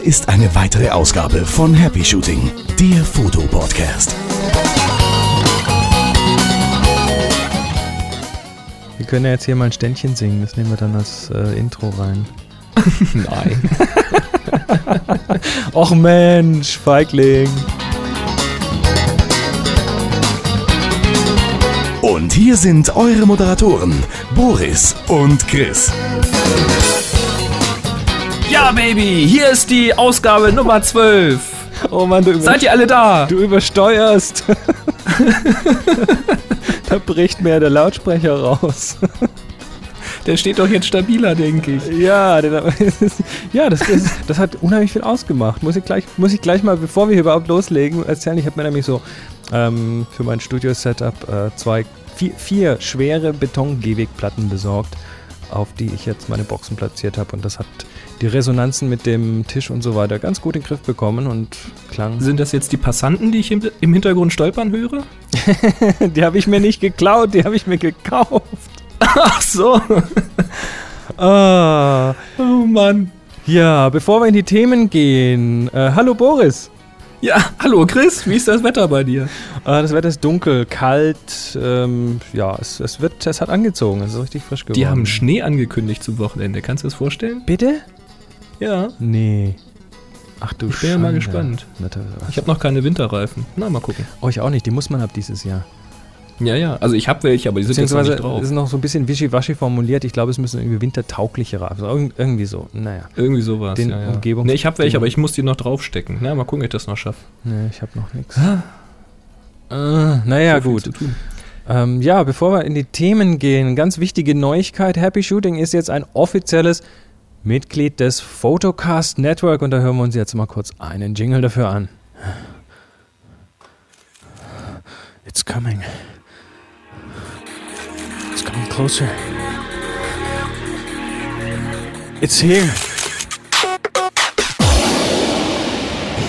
Hier ist eine weitere Ausgabe von Happy Shooting, der Fotopodcast. Wir können ja jetzt hier mal ein Ständchen singen, das nehmen wir dann als äh, Intro rein. Nein. Och Mensch, Feigling. Und hier sind eure Moderatoren, Boris und Chris. Ja, Baby, hier ist die Ausgabe Nummer 12. Oh Mann, du, Seid ihr alle da? du übersteuerst. da bricht mir der Lautsprecher raus. Der steht doch jetzt stabiler, denke ich. Ja, der, ja das, das, das hat unheimlich viel ausgemacht. Muss ich, gleich, muss ich gleich mal, bevor wir hier überhaupt loslegen, erzählen. Ich habe mir nämlich so ähm, für mein Studio-Setup äh, zwei, vier, vier schwere Beton-Gehwegplatten besorgt, auf die ich jetzt meine Boxen platziert habe. Und das hat die Resonanzen mit dem Tisch und so weiter ganz gut in den Griff bekommen und klang. Sind das jetzt die Passanten, die ich im, im Hintergrund stolpern höre? die habe ich mir nicht geklaut, die habe ich mir gekauft. Ach so. Ah, Oh Mann. ja, bevor wir in die Themen gehen. Äh, hallo Boris. Ja, hallo Chris, wie ist das Wetter bei dir? Äh, das Wetter ist dunkel, kalt. Ähm, ja, es, es wird, es hat angezogen. Es ist richtig frisch geworden. Die haben Schnee angekündigt zum Wochenende. Kannst du das vorstellen? Bitte? Ja. Nee. Ach du Ich bin ja mal gespannt. Ich habe noch keine Winterreifen. Na, mal gucken. Oh, ich auch nicht. Die muss man ab dieses Jahr. Ja, ja. Also ich habe welche, aber die sind jetzt noch Beziehungsweise nicht drauf. ist noch so ein bisschen wischiwaschi formuliert. Ich glaube, es müssen irgendwie wintertaugliche Reifen. sein. Irgend, irgendwie so. Naja. Irgendwie sowas. Den ja, ja. Umgebungs- Nee, ich habe welche, aber ich muss die noch draufstecken. Na, mal gucken, ob ich das noch schaffe. Nee, ich habe noch nichts. Äh, naja, So viel gut. Ähm, ja, bevor wir in die Themen gehen, ganz wichtige Neuigkeit. Happy Shooting ist jetzt ein offizielles Mitglied des Photocast Network und da hören wir uns jetzt mal kurz einen Jingle dafür an. It's coming. It's coming closer. It's here.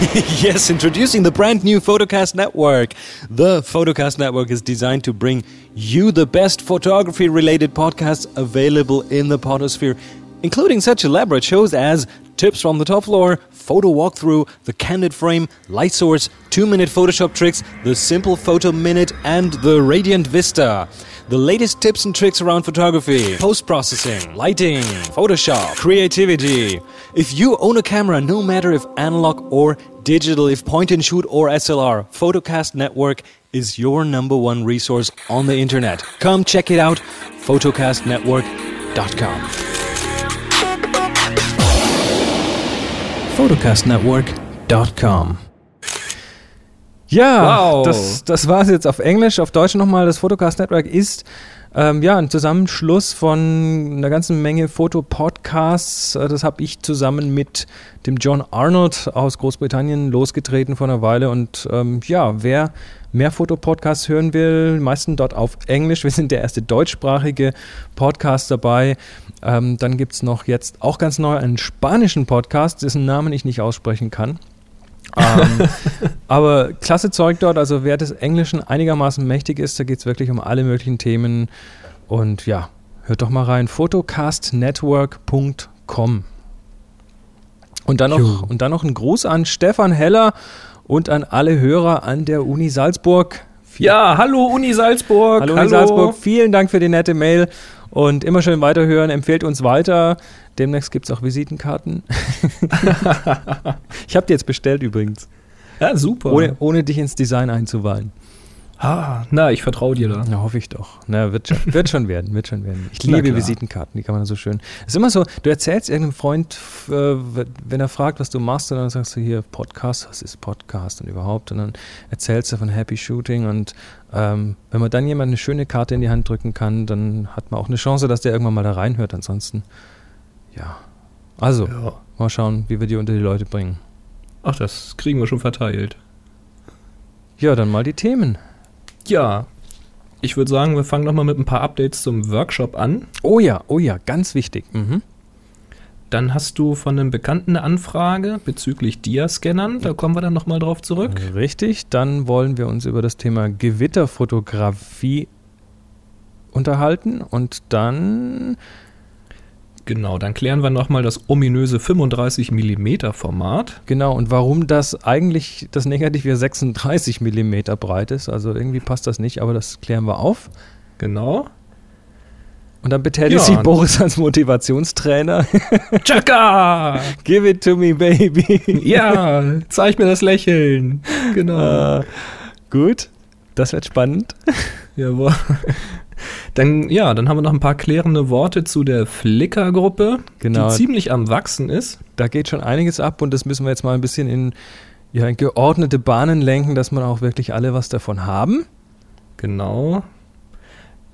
yes, introducing the brand new Photocast Network. The Photocast Network is designed to bring you the best photography related podcasts available in the podosphere, including such elaborate shows as Tips from the Top Floor, Photo Walkthrough, The Candid Frame, Light Source, 2 Minute Photoshop Tricks, The Simple Photo Minute, and The Radiant Vista. The latest tips and tricks around photography, post processing, lighting, Photoshop, creativity. If you own a camera, no matter if analog or digital, if point and shoot or SLR, Photocast Network is your number one resource on the internet. Come check it out, photocastnetwork.com. photocastnetwork.com. Ja, Wow. das, das war es jetzt auf Englisch. Auf Deutsch nochmal. Das Photocast Network ist ähm, ja ein Zusammenschluss von einer ganzen Menge Fotopodcasts. Äh, Das habe ich zusammen mit dem John Arnold aus Großbritannien losgetreten vor einer Weile. Und ähm, ja, wer mehr Fotopodcasts hören will, meistens dort auf Englisch. Wir sind der erste deutschsprachige Podcast dabei. Ähm, dann gibt es noch jetzt auch ganz neu einen spanischen Podcast, dessen Namen ich nicht aussprechen kann. Ähm, aber klasse Zeug dort, also wer des Englischen einigermaßen mächtig ist, da geht es wirklich um alle möglichen Themen. Und ja, hört doch mal rein. photocastnetwork.com. Und dann, noch, und dann noch ein Gruß an Stefan Heller und an alle Hörer an der Uni Salzburg. Viel- Ja, hallo Uni Salzburg. Hallo, Uni Salzburg, vielen Dank für die nette Mail und immer schön weiterhören, empfehlt uns weiter. Demnächst gibt es auch Visitenkarten. ich habe die jetzt bestellt übrigens, Ja, super. ohne, ohne dich ins Design einzuweihen. Ah, na, ich vertraue dir da. Na, hoffe ich doch. Na, wird schon, wird schon werden, wird schon werden. Ich liebe. Visitenkarten, die kann man so schön. Es ist immer so, du erzählst irgendeinem Freund, äh, wenn er fragt, was du machst, und dann sagst du hier Podcast, was ist Podcast und überhaupt, und dann erzählst du von Happy Shooting und ähm, wenn man dann jemand eine schöne Karte in die Hand drücken kann, dann hat man auch eine Chance, dass der irgendwann mal da reinhört. Ansonsten, ja. Also, Ja. mal schauen, wie wir die unter die Leute bringen. Ach, das kriegen wir schon verteilt. Ja, dann mal die Themen. Ja. Ich würde sagen, wir fangen nochmal mit ein paar Updates zum Workshop an. Oh ja, oh ja, ganz wichtig. Mhm. Dann hast du von einem Bekannten eine Anfrage bezüglich Dia-Scannern. Da kommen wir dann nochmal drauf zurück. Richtig, dann wollen wir uns über das Thema Gewitterfotografie unterhalten und dann Genau, dann klären wir nochmal das ominöse 35 mm Format. Genau, und warum das eigentlich das Negativ ja 36 mm breit ist. Also irgendwie passt das nicht, aber das klären wir auf. Genau. Und dann betätigt Ja. sich Boris als Motivationstrainer. Chaka! Give it to me, baby. Ja, zeig mir das Lächeln. Genau. Äh, gut, das wird spannend. Jawohl. Dann, ja, dann haben wir noch ein paar klärende Worte zu der Flickr-Gruppe, Genau. die ziemlich am Wachsen ist. Da geht schon einiges ab und das müssen wir jetzt mal ein bisschen in, ja, in geordnete Bahnen lenken, dass man auch wirklich alle was davon haben. Genau.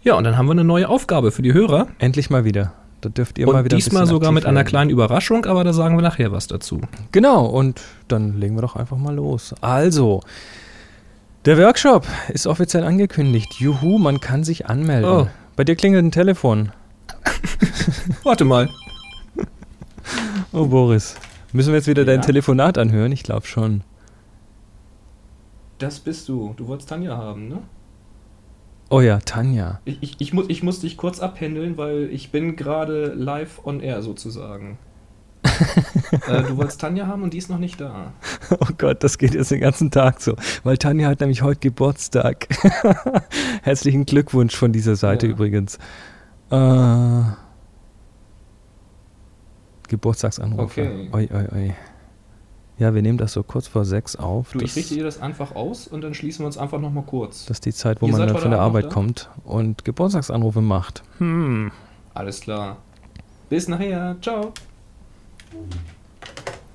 Ja, und dann haben wir eine neue Aufgabe für die Hörer. Endlich mal wieder. Da dürft ihr mal Und wieder ein diesmal sogar mit einer werden. kleinen Überraschung, aber da sagen wir nachher was dazu. Genau, und dann legen wir doch einfach mal los. Also, der Workshop ist offiziell angekündigt. Juhu, man kann sich anmelden. Oh. Bei dir klingelt ein Telefon. Warte mal. Oh, Boris. Müssen wir jetzt wieder Ja? dein Telefonat anhören? Ich glaube schon. Das bist du. Du wolltest Tanja haben, ne? Oh ja, Tanja. Ich, ich, ich, muss, ich muss dich kurz abhändeln, weil ich bin gerade live on air sozusagen. äh, du wolltest Tanja haben und die ist noch nicht da. Oh Gott, das geht jetzt den ganzen Tag so. Weil Tanja hat nämlich heute Geburtstag. Herzlichen Glückwunsch von dieser Seite Ja. übrigens. Äh, Geburtstagsanrufe. Okay. Oi, oi, oi. Ja, wir nehmen das so kurz vor sechs auf. Du, ich richte dir das einfach aus und dann schließen wir uns einfach nochmal kurz. das ist die Zeit, wo Ihr man dann von der Arbeit da? kommt und Geburtstagsanrufe macht. Hm. Alles klar. Bis nachher. Ciao.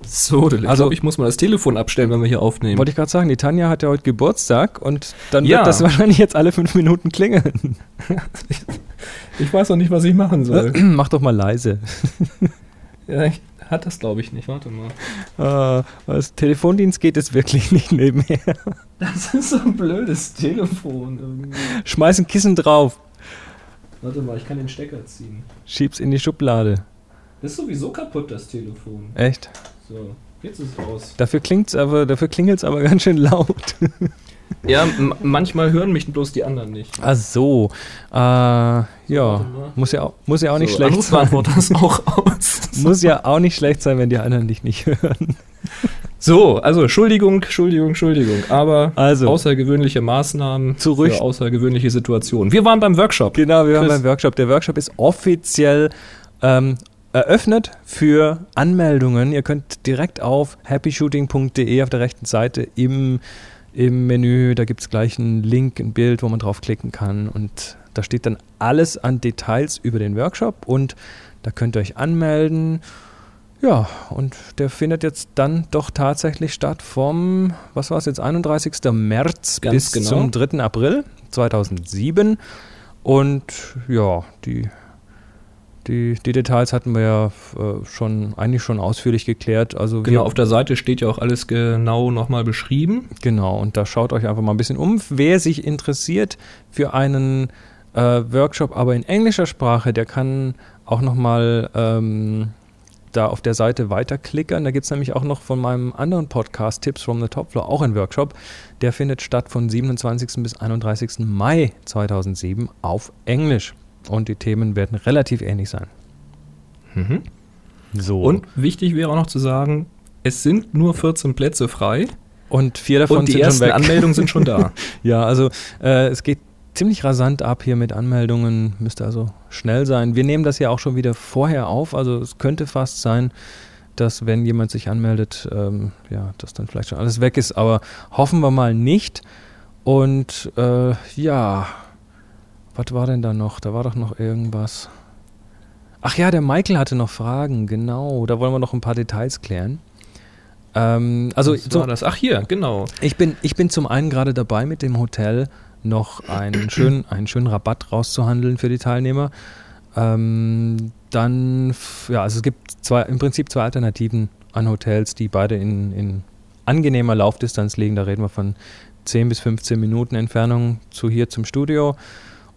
So, ich Also- glaube, ich muss mal das Telefon abstellen, wenn wir hier aufnehmen. Wollte ich gerade sagen, die Tanja hat ja heute Geburtstag und dann Ja. wird das wahrscheinlich jetzt alle fünf Minuten klingeln. Ich weiß noch nicht, was ich machen soll. Mach doch mal leise. ja, ich, hat das, glaube ich, nicht. Warte mal. Äh, was Telefondienst geht es wirklich nicht nebenher. Das ist so ein blödes Telefon irgendwie. Schmeiß ein Kissen drauf, Warte mal, ich kann den Stecker ziehen. schieb's in die Schublade. Das ist sowieso kaputt, das Telefon. Echt? So, jetzt ist es aus. Dafür klingt's aber, dafür klingelt's aber ganz schön laut. Ja, manchmal hören mich bloß die anderen nicht. Ach so. Äh, ja. Muss ja auch, muss ja auch nicht so, schlecht sein. Ist auch aus. Muss ja auch nicht schlecht sein, wenn die anderen dich nicht hören. So, also Entschuldigung, Entschuldigung, Entschuldigung. Aber Also. außergewöhnliche Maßnahmen Zurück. für außergewöhnliche Situationen. Wir waren beim Workshop. Genau, wir waren Chris. beim Workshop. Der Workshop ist offiziell ähm, eröffnet für Anmeldungen. Ihr könnt direkt auf happyshooting.de auf der rechten Seite im, im Menü, da gibt es gleich einen Link, ein Bild, wo man draufklicken kann. Und da steht dann alles an Details über den Workshop und da könnt ihr euch anmelden. Ja, und der findet jetzt dann doch tatsächlich statt vom, was war es jetzt, 31. März Ganz bis genau. zum 3. April 2007. Und ja, die, die, die Details hatten wir ja äh, schon eigentlich schon ausführlich geklärt. Also Genau, auf der Seite steht ja auch alles genau nochmal beschrieben. Genau, und da schaut euch einfach mal ein bisschen um. Wer sich interessiert für einen äh, Workshop, aber in englischer Sprache, der kann auch nochmal ähm, da auf der Seite weiterklickern. Da gibt es nämlich auch noch von meinem anderen Podcast Tips from the Top Floor auch einen Workshop. Der findet statt von 27. bis 31. Mai 2007 auf Englisch. Und die Themen werden relativ ähnlich sein. So. Und wichtig wäre auch noch zu sagen, es sind nur 14 Plätze frei und vier davon und die sind schon weg. Anmeldungen sind schon da. Ja, also äh, es geht ziemlich rasant ab hier mit Anmeldungen, müsste also schnell sein. Wir nehmen das ja auch schon wieder vorher auf, also es könnte fast sein, dass wenn jemand sich anmeldet, ähm, ja, dass dann vielleicht schon alles weg ist, aber hoffen wir mal nicht. Und äh, ja, was war denn da noch? Da war doch noch irgendwas. Ach ja, der Michael hatte noch Fragen, genau. Da wollen wir noch ein paar Details klären. Ähm, also Was so, war das? Ach hier, genau. ich bin, ich bin zum einen gerade dabei, mit dem Hotel noch einen schönen, einen schönen Rabatt rauszuhandeln für die Teilnehmer. Ähm, dann, ja, also es gibt zwei, im Prinzip zwei Alternativen an Hotels, die beide in, in angenehmer Laufdistanz liegen. Da reden wir von 10 bis 15 Minuten Entfernung zu hier zum Studio.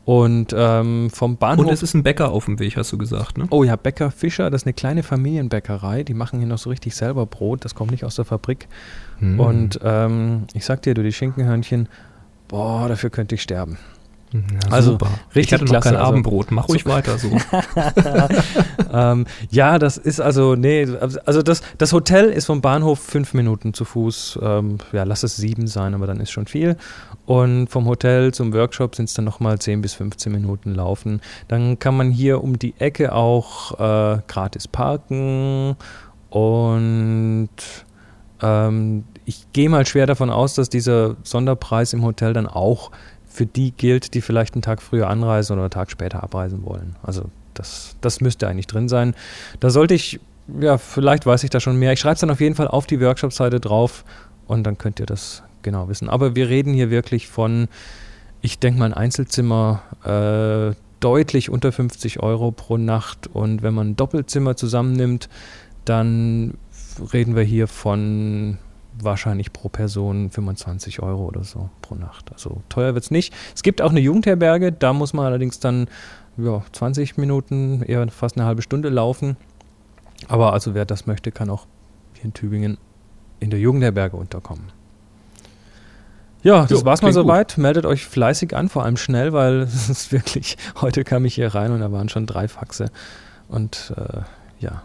Und ähm, vom Bahnhof. Und es ist ein Bäcker auf dem Weg, hast du gesagt, ne? Oh ja, Bäcker Fischer, das ist eine kleine Familienbäckerei. Die machen hier noch so richtig selber Brot. Das kommt nicht aus der Fabrik. Hm. Und ähm, ich sag dir, du, die Schinkenhörnchen, boah, dafür könnte ich sterben. Ja, Also, super. richtig ich hatte noch klasse, kein also- Abendbrot. Mach ruhig weiter so. ähm, ja, das ist also, nee, also das, das Hotel ist vom Bahnhof fünf Minuten zu Fuß, ähm, ja, lass es sieben sein, aber dann ist schon viel. Und vom Hotel zum Workshop sind es dann nochmal 10 bis 15 Minuten laufen. Dann kann man hier um die Ecke auch äh, gratis parken und ähm, ich gehe mal schwer davon aus, dass dieser Sonderpreis im Hotel dann auch für die gilt, die vielleicht einen Tag früher anreisen oder einen Tag später abreisen wollen. Also das, das müsste eigentlich drin sein. Da sollte ich, ja, vielleicht weiß ich da schon mehr. Ich schreibe es dann auf jeden Fall auf die Workshop-Seite drauf und dann könnt ihr das genau wissen. Aber wir reden hier wirklich von, ich denke mal, ein Einzelzimmer äh, deutlich unter 50 Euro pro Nacht und wenn man ein Doppelzimmer zusammennimmt, dann reden wir hier von wahrscheinlich pro Person 25 Euro oder so pro Nacht. Also teuer wird es nicht. Es gibt auch eine Jugendherberge, da muss man allerdings dann ja, 20 Minuten, eher fast eine halbe Stunde laufen. Aber also wer das möchte, kann auch hier in Tübingen in der Jugendherberge unterkommen. Ja, das Jo, war's mal klingt gut. soweit. Meldet euch fleißig an, vor allem schnell, weil es ist wirklich, heute kam ich hier rein und da waren schon drei Faxe. Und äh, ja,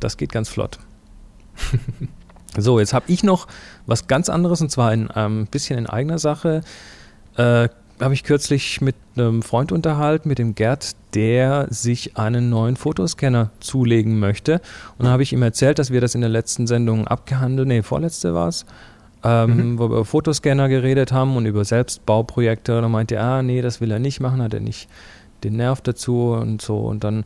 das geht ganz flott. so, jetzt habe ich noch was ganz anderes und zwar ein ähm, bisschen in eigener Sache. Äh, habe ich kürzlich mit einem Freund unterhalten, mit dem Gerd, der sich einen neuen Fotoscanner zulegen möchte. Und dann habe ich ihm erzählt, dass wir das in der letzten Sendung abgehandelt, nee, vorletzte war es, ähm, wo wir über Fotoscanner geredet haben und über Selbstbauprojekte. Und dann meinte er, ah, nee, das will er nicht machen, hat er nicht den Nerv dazu und so. Und dann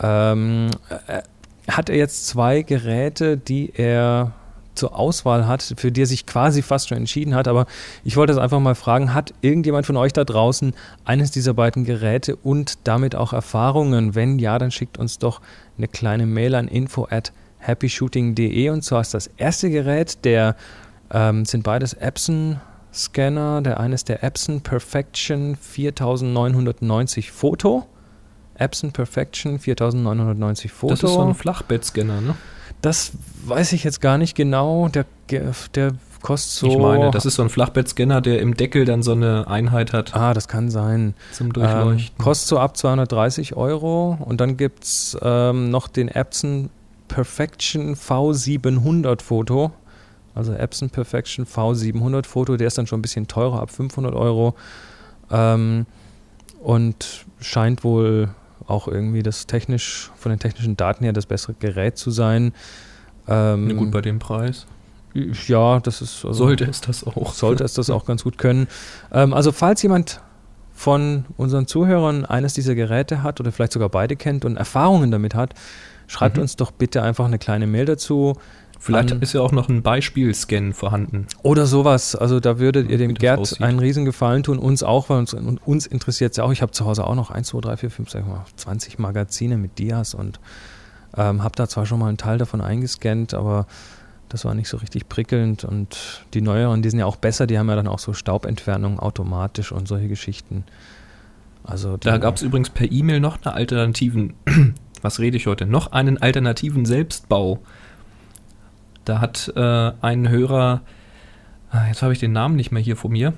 ähm, äh, hat er jetzt zwei Geräte, die er zur Auswahl hat, für die er sich quasi fast schon entschieden hat. Aber ich wollte es einfach mal fragen, hat irgendjemand von euch da draußen eines dieser beiden Geräte und damit auch Erfahrungen? Wenn ja, dann schickt uns doch eine kleine Mail an info at happyshooting.de und zwar ist das erste Gerät, der ähm, sind beides Epson Scanner. Der eine ist der Epson Perfection 4990 Foto. Epson Perfection 4990 Foto. Das ist so ein Flachbettscanner, ne? Das weiß ich jetzt gar nicht genau. Der, der kostet so. Ich meine, das ist so ein Flachbettscanner, der im Deckel dann so eine Einheit hat Ah, das kann sein. zum Ähm, Durchleuchten. kostet so ab 230 Euro. Und dann gibt es ähm, noch den Epson Perfection V700 Foto. Also Epson Perfection V700 Foto. Der ist dann schon ein bisschen teurer, ab 500 Euro. Ähm, und scheint wohl auch irgendwie das technisch, von den technischen Daten her das bessere Gerät zu sein. Ähm, gut, bei dem Preis. ja, das ist also, Sollte es das auch. sollte es das auch ganz gut können. Ähm, also falls jemand von unseren Zuhörern eines dieser Geräte hat oder vielleicht sogar beide kennt und Erfahrungen damit hat, schreibt Mhm. uns doch bitte einfach eine kleine Mail dazu Vielleicht ist ja auch noch ein Beispielscan vorhanden. oder sowas. Also da würdet ihr dem Gerd aussieht. einen riesen Gefallen tun, uns auch, weil uns, uns interessiert es ja auch. Ich habe zu Hause auch noch 1, 2, 3, 4, 5, sag ich mal, 20 Magazine mit Dias und ähm, habe da zwar schon mal einen Teil davon eingescannt, aber das war nicht so richtig prickelnd und die neueren, die sind ja auch besser, die haben ja dann auch so Staubentfernung automatisch und solche Geschichten. Also Da gab es übrigens per E-Mail noch eine alternativen, was rede ich heute, noch einen alternativen Selbstbau. Da hat äh, ein Hörer, ah, jetzt habe ich den Namen nicht mehr hier vor mir,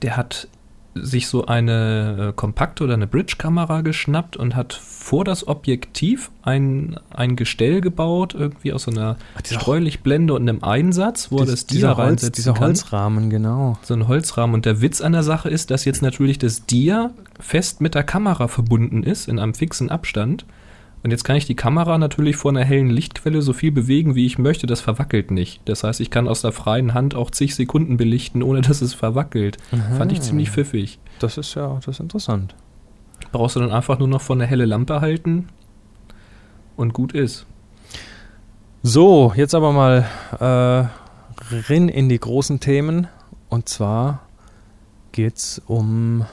der hat sich so eine äh, kompakte oder eine Bridge-Kamera geschnappt und hat vor das Objektiv ein, ein Gestell gebaut, irgendwie aus so einer Ach, dieser- Streulichblende und einem Einsatz, wo er das dieser, Dia Holz, dieser kann Holzrahmen, genau. so ein Holzrahmen. Und der Witz an der Sache ist, dass jetzt natürlich das Dia fest mit der Kamera verbunden ist, in einem fixen Abstand. Und jetzt kann ich die Kamera natürlich vor einer hellen Lichtquelle so viel bewegen, wie ich möchte. Das verwackelt nicht. Das heißt, ich kann aus der freien Hand auch zig Sekunden belichten, ohne dass es verwackelt. Fand ich ziemlich pfiffig. Das ist ja, das ist interessant. Brauchst du dann einfach nur noch vor eine helle Lampe halten und gut ist. So, jetzt aber mal äh, rin in die großen Themen. Und zwar geht's um,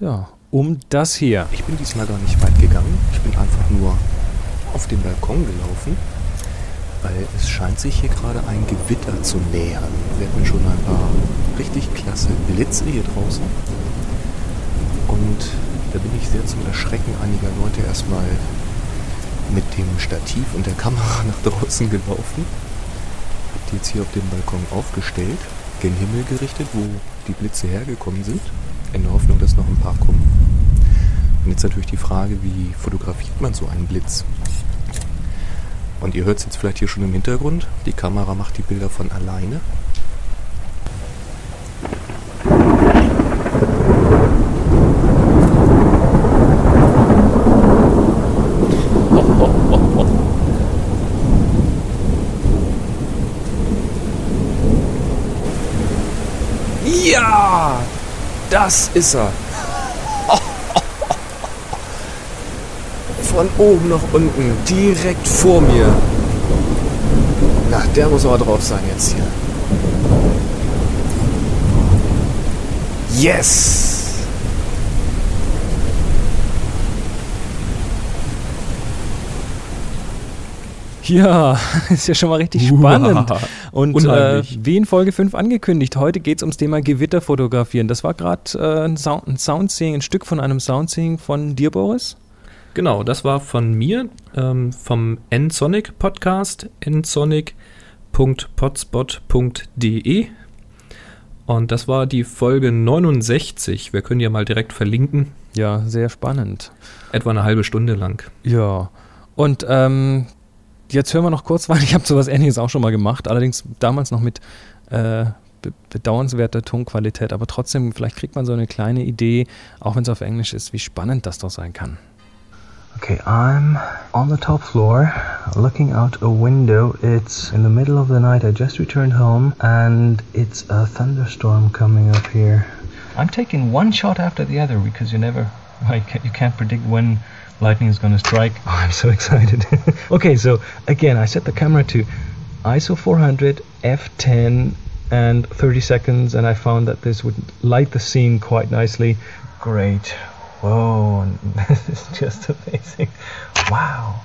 ja, um das hier. Ich bin diesmal gar nicht weit gegangen. Ich bin nur auf den Balkon gelaufen, weil es scheint sich hier gerade ein Gewitter zu nähern. Wir hatten schon ein paar richtig klasse Blitze hier draußen. Und da bin ich sehr zum Erschrecken einiger Leute erstmal mit dem Stativ und der Kamera nach draußen gelaufen. Die jetzt hier auf dem Balkon aufgestellt, gen Himmel gerichtet, wo die Blitze hergekommen sind. in der Hoffnung, dass noch ein paar kommen. Und jetzt natürlich die Frage, wie fotografiert man so einen Blitz? Und ihr hört es jetzt vielleicht hier schon im Hintergrund. Die Kamera macht die Bilder von alleine. Ja, das ist er. Von oben nach unten, direkt vor mir. Na, der muss aber drauf sein jetzt hier. Yes! Ja, ist ja schon mal richtig spannend. Uah, Und äh, wie in Folge 5 angekündigt, heute geht es ums Thema Gewitter fotografieren. Das war gerade äh, ein, Sound, ein Soundseeing, ein Stück von einem Soundseeing von dir, Boris. Genau, das war von mir, ähm, vom nsonic Podcast, nsonic.potspot.de. Und das war die Folge 69. Wir können ja mal direkt verlinken. Ja, sehr spannend. Etwa eine halbe Stunde lang. Ja. Und ähm, jetzt hören wir noch kurz, weil ich habe sowas ähnliches auch schon mal gemacht, allerdings damals noch mit äh, be bedauernswerter Tonqualität, aber trotzdem, vielleicht kriegt man so eine kleine Idee, auch wenn es auf Englisch ist, wie spannend das doch sein kann. Okay, I'm on the top floor looking out a window. It's in the middle of the night. I just returned home and it's a thunderstorm coming up here. I'm taking one shot after the other because you never, ca- you can't predict when lightning is going to strike. Oh, I'm so excited. okay, so again, I set the camera to ISO 400, f10, and 30 seconds, and I found that this would light the scene quite nicely. Great. Whoa, this is just amazing. Wow.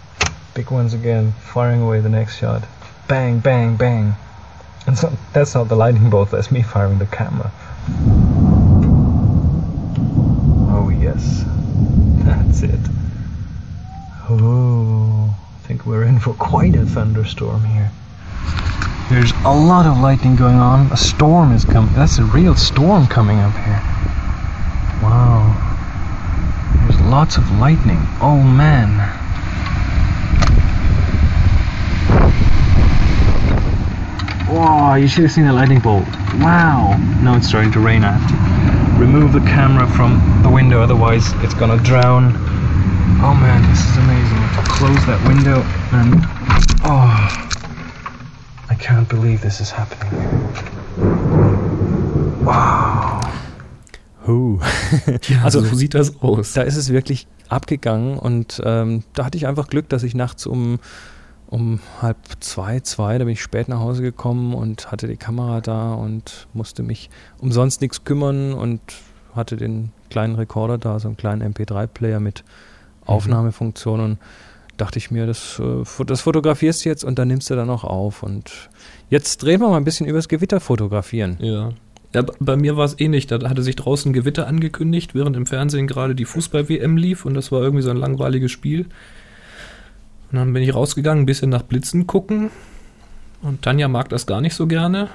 Big ones again, firing away the next shot. Bang, bang, bang. And so that's not the lightning bolt, that's me firing the camera. Oh, yes. That's it. Oh, I think we're in for quite a thunderstorm here. There's a lot of lightning going on. A storm is coming. That's a real storm coming up here. Wow. There's lots of lightning. Oh man. Whoa, you should have seen the lightning bolt. Wow. Now it's starting to rain. To remove the camera from the window, otherwise, it's gonna drown. Oh man, this is amazing. Close that window and. Oh. I can't believe this is happening. Wow. Huh. Ja, Also- so sieht das aus. Da ist es wirklich abgegangen und ähm, da hatte ich einfach Glück, dass ich nachts um, um halb zwei, zwei, da bin ich spät nach Hause gekommen und hatte die Kamera da und musste mich umsonst nichts kümmern und hatte den kleinen Rekorder da, so einen kleinen MP3-Player mit Aufnahmefunktion und dachte ich mir, das, äh, das fotografierst du jetzt und dann nimmst du dann auch auf und jetzt drehen wir mal ein bisschen übers Gewitter fotografieren. Ja. Ja bei mir war es ähnlich. Da hatte sich draußen Gewitter angekündigt, während im Fernsehen gerade die Fußball-WM lief und das war irgendwie so ein langweiliges Spiel. Und dann bin ich rausgegangen, ein bisschen nach Blitzen gucken. Und Tanja mag das gar nicht so gerne.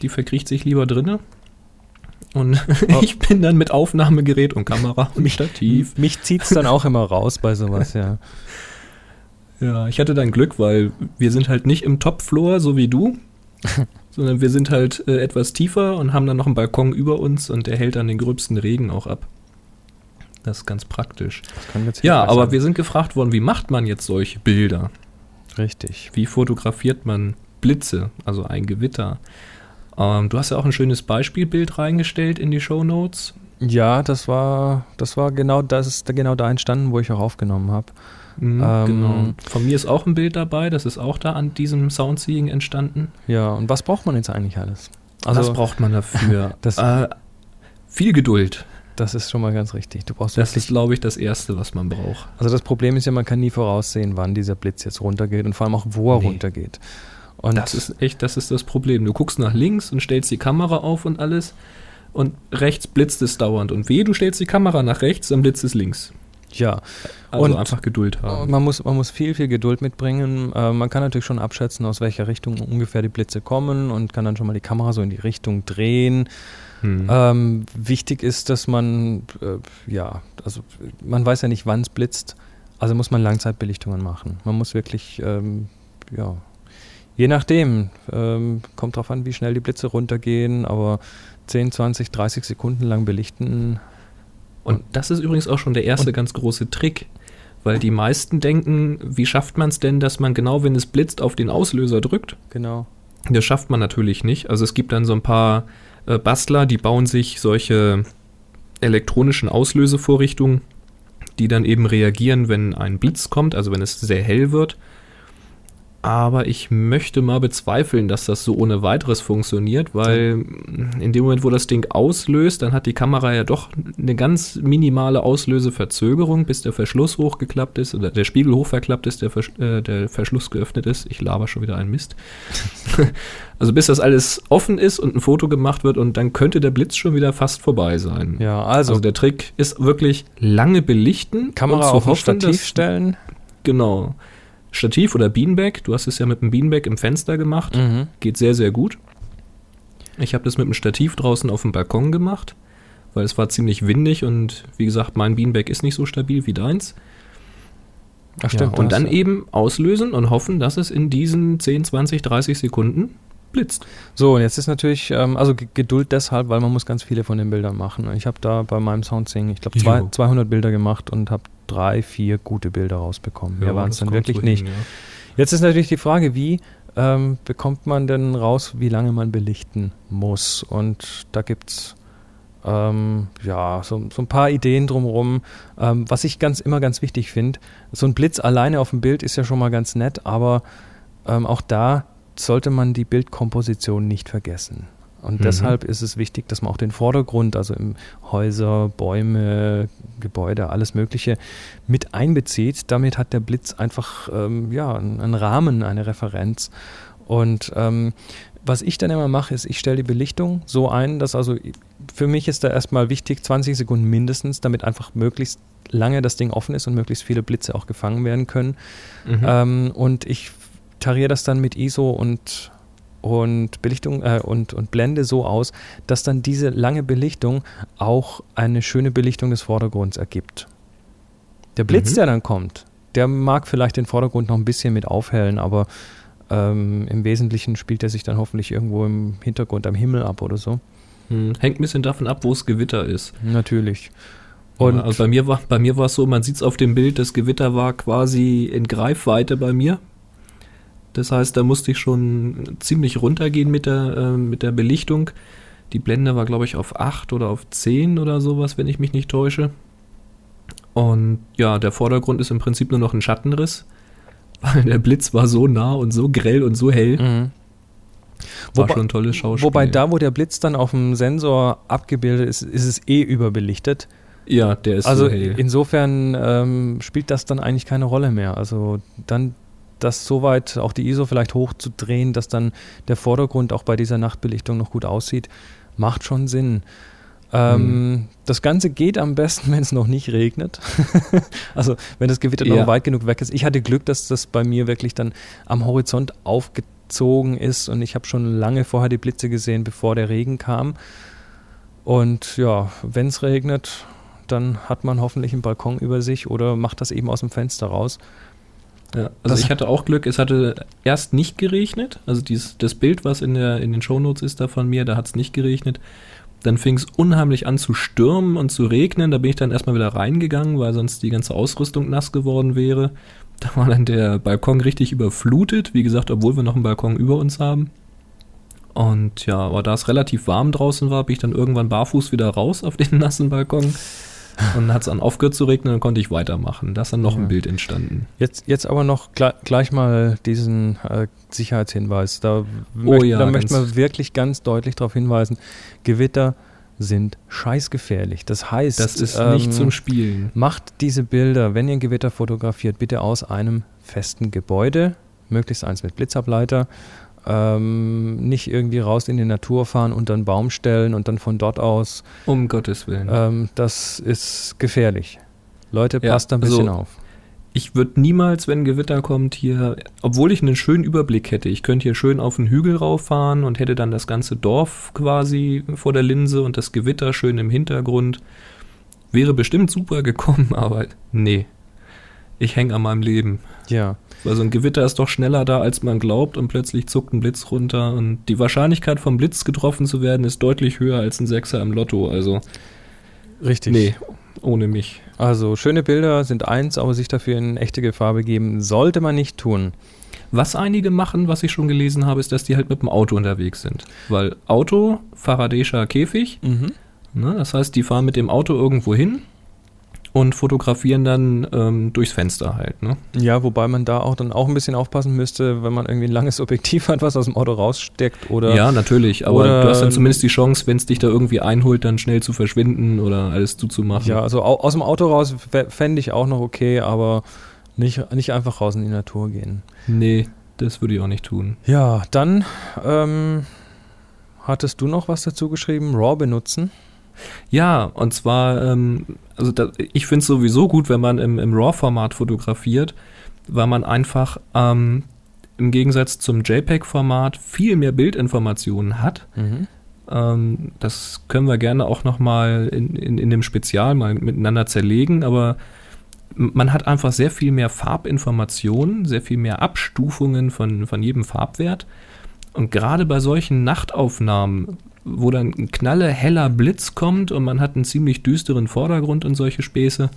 Die verkriecht sich lieber drinne. Und ich bin dann mit Aufnahmegerät und Kamera und Stativ. Mich zieht es dann auch immer raus bei sowas, ja. Ja, ich hatte dann Glück, weil wir sind halt nicht im Topfloor, so wie du, sondern wir sind halt äh, etwas tiefer und haben dann noch einen Balkon über uns und der hält dann den gröbsten Regen auch ab. Das ist ganz praktisch. Ja, aber sein. wir sind gefragt worden, wie macht man jetzt solche Bilder? Richtig. Wie fotografiert man Blitze, also ein Gewitter? Ähm, du hast ja auch ein schönes Beispielbild reingestellt in die Show Notes. Ja, das war, das war genau das ist genau da entstanden, wo ich auch aufgenommen habe. Mhm, Ähm, genau. Von mir ist auch ein Bild dabei, das ist auch da an diesem Soundseeing entstanden. Ja, und was braucht man jetzt eigentlich alles? Was Also, braucht man dafür? das- äh, viel Geduld. das ist schon mal ganz richtig. Du brauchst Das ist, glaube ich, das Erste, was man braucht. also das Problem ist ja, man kann nie voraussehen, wann dieser Blitz jetzt runtergeht und vor allem auch, wo er Nee. runtergeht. Und Das ist echt, das ist das Problem. Du guckst nach links und stellst die Kamera auf und alles und rechts blitzt es dauernd. Und weh, du stellst die Kamera nach rechts, dann blitzt es links. Ja, Also Und- einfach Geduld haben. man muss, man muss viel, viel Geduld mitbringen. Äh, man kann natürlich schon abschätzen, aus welcher Richtung ungefähr die Blitze kommen und kann dann schon mal die Kamera so in die Richtung drehen. Hm. Ähm, wichtig ist, dass man, äh, ja, also man weiß ja nicht, wann es blitzt, also muss man Langzeitbelichtungen machen. Man muss wirklich, ähm, ja, je nachdem, ähm, kommt drauf an, wie schnell die Blitze runtergehen, aber 10, 20, 30 Sekunden lang belichten. Und das ist übrigens auch schon der erste Und- ganz große Trick, weil die meisten denken, wie schafft man es denn, dass man genau, wenn es blitzt, auf den Auslöser drückt? Genau. Das schafft man natürlich nicht. Also es gibt dann so ein paar äh, Bastler, die bauen sich solche elektronischen Auslösevorrichtungen, die dann eben reagieren, wenn ein Blitz kommt, also wenn es sehr hell wird. Aber ich möchte mal bezweifeln, dass das so ohne weiteres funktioniert, weil in dem Moment, wo das Ding auslöst, dann hat die Kamera ja doch eine ganz minimale Auslöseverzögerung, bis der Verschluss hochgeklappt ist oder der Spiegel hochverklappt ist, der, Versch äh, der Verschluss geöffnet ist. Ich laber schon wieder einen Mist. also bis das alles offen ist und ein Foto gemacht wird und dann könnte der Blitz schon wieder fast vorbei sein. Ja, also, Also der Trick ist wirklich lange belichten. Kamera und zu auf hoffen, Stativ stellen. Genau. Stativ oder Beanbag. Du hast es ja mit einem Beanbag im Fenster gemacht. Mhm. Geht sehr, sehr gut. Ich habe das mit einem Stativ draußen auf dem Balkon gemacht, weil es war ziemlich windig und wie gesagt, mein Beanbag ist nicht so stabil wie deins. Ach, Ja, stimmt, und da dann eben auslösen und hoffen, dass es in diesen 10, 20, 30 Sekunden blitzt. So, und jetzt ist natürlich, ähm, also Geduld deshalb, weil man muss ganz viele von den Bildern machen. Ich habe da bei meinem Soundsing, ich glaube, zwei, Jo. 200 Bilder gemacht und habe drei, vier gute Bilder rausbekommen. Mehr waren es dann wirklich so nicht. hin, ja. Jetzt ist natürlich die Frage, wie ähm, bekommt man denn raus, wie lange man belichten muss? Und da gibt es ähm, ja, so, so ein paar Ideen drumherum. Ähm, was ich ganz immer ganz wichtig finde, so ein Blitz alleine auf dem Bild ist ja schon mal ganz nett, aber ähm, auch da sollte man die Bildkomposition nicht vergessen. Und Mhm. deshalb ist es wichtig, dass man auch den Vordergrund, also Häuser, Bäume, Gebäude, alles Mögliche mit einbezieht. Damit hat der Blitz einfach ähm, ja, einen einen Rahmen, eine Referenz. Und ähm, was ich dann immer mache, ist, ich stelle die Belichtung so ein, dass also für mich ist da erstmal wichtig, 20 Sekunden mindestens, damit einfach möglichst lange das Ding offen ist und möglichst viele Blitze auch gefangen werden können. Mhm. Ähm, und ich tariere das dann mit ISO und, und Belichtung äh, und, und Blende so aus, dass dann diese lange Belichtung auch eine schöne Belichtung des Vordergrunds ergibt. Der Blitz, Mhm. der dann kommt, der mag vielleicht den Vordergrund noch ein bisschen mit aufhellen, aber ähm, im Wesentlichen spielt er sich dann hoffentlich irgendwo im Hintergrund am Himmel ab oder so. Hm, Hängt ein bisschen davon ab, wo es Gewitter ist. Natürlich. Und also bei mir war bei mir war es so, man sieht es auf dem Bild, das Gewitter war quasi in Greifweite bei mir. Das heißt, da musste ich schon ziemlich runtergehen mit der, äh, mit der Belichtung. Die Blende war, glaube ich, auf 8 oder auf 10 oder sowas, wenn ich mich nicht täusche. Und ja, der Vordergrund ist im Prinzip nur noch ein Schattenriss, weil der Blitz war so nah und so grell und so hell. Mhm. War Wobei- schon ein tolles Schauspiel. Wobei da, wo der Blitz dann auf dem Sensor abgebildet ist, ist es eh überbelichtet. Ja, der ist also so hell. insofern ähm, spielt das dann eigentlich keine Rolle mehr. Also dann das so weit auch die ISO vielleicht hochzudrehen, dass dann der Vordergrund auch bei dieser Nachtbelichtung noch gut aussieht, macht schon Sinn. Ähm, Hm. Das Ganze geht am besten, wenn es noch nicht regnet. also wenn das Gewitter Ja. noch weit genug weg ist. Ich hatte Glück, dass das bei mir wirklich dann am Horizont aufgezogen ist und ich habe schon lange vorher die Blitze gesehen, bevor der Regen kam. Und ja, wenn es regnet, dann hat man hoffentlich einen Balkon über sich oder macht das eben aus dem Fenster raus. Ja, also Das- ich hatte auch Glück, es hatte erst nicht geregnet. Also dies, das Bild, was in, der, in den Shownotes ist da von mir, da hat es nicht geregnet. Dann fing es unheimlich an zu stürmen und zu regnen. Da bin ich dann erstmal wieder reingegangen, weil sonst die ganze Ausrüstung nass geworden wäre. Da war dann der Balkon richtig überflutet. Wie gesagt, obwohl wir noch einen Balkon über uns haben. Und ja, aber da es relativ warm draußen war, bin ich dann irgendwann barfuß wieder raus auf den nassen Balkon. Und dann hat es dann aufgehört zu regnen, dann konnte ich weitermachen. Da ist dann noch Ja. ein Bild entstanden. Jetzt, jetzt aber noch gleich, gleich mal diesen äh, Sicherheitshinweis. Da, Oh möcht, ja, da möchte man wirklich ganz deutlich darauf hinweisen, Gewitter sind scheißgefährlich. Das heißt, Das ist ähm, nicht zum Spielen. macht diese Bilder, wenn ihr ein Gewitter fotografiert, bitte aus einem festen Gebäude, möglichst eins mit Blitzableiter. Ähm, nicht irgendwie raus in die Natur fahren, unter einen Baum stellen und dann von dort aus. Um Gottes Willen. Ähm, das ist gefährlich. Leute, Ja, passt da ein also- bisschen auf. ich würde niemals, wenn Gewitter kommt, hier, obwohl ich einen schönen Überblick hätte, ich könnte hier schön auf den Hügel rauffahren und hätte dann das ganze Dorf quasi vor der Linse und das Gewitter schön im Hintergrund. Wäre bestimmt super gekommen, aber nee. Ich hänge an meinem Leben. Ja. Weil so ein Gewitter ist doch schneller da, als man glaubt und plötzlich zuckt ein Blitz runter und die Wahrscheinlichkeit vom Blitz getroffen zu werden ist deutlich höher als ein Sechser im Lotto. Also Richtig. nee, ohne mich. Also schöne Bilder sind eins, aber sich dafür in echte Gefahr begeben, sollte man nicht tun. Was einige machen, was ich schon gelesen habe, ist, dass die halt mit dem Auto unterwegs sind. Weil Auto, Faraday'scher Käfig, ne, das heißt, die fahren mit dem Auto irgendwo hin und fotografieren dann ähm, durchs Fenster halt. Ne? Ja, wobei man da auch dann auch ein bisschen aufpassen müsste, wenn man irgendwie ein langes Objektiv hat, was aus dem Auto raussteckt oder ja, natürlich, aber du hast dann zumindest die Chance, wenn es dich da irgendwie einholt, dann schnell zu verschwinden oder alles zuzumachen. Ja, also au aus dem Auto raus fä- fände ich auch noch okay, aber nicht, nicht einfach raus in die Natur gehen. Nee, das würde ich auch nicht tun. Ja, dann ähm, hattest du noch was dazu geschrieben? RAW benutzen? Ja, und zwar, ähm, also da, ich finde es sowieso gut, wenn man im, im RAW-Format fotografiert, weil man einfach ähm, im Gegensatz zum JPEG-Format viel mehr Bildinformationen hat. Ähm, das können wir gerne auch nochmal in, in, in dem Spezial mal miteinander zerlegen, aber man hat einfach sehr viel mehr Farbinformationen, sehr viel mehr Abstufungen von, von jedem Farbwert. Und gerade bei solchen Nachtaufnahmen, wo dann ein knalle heller Blitz kommt und man hat einen ziemlich düsteren Vordergrund und solche Späße,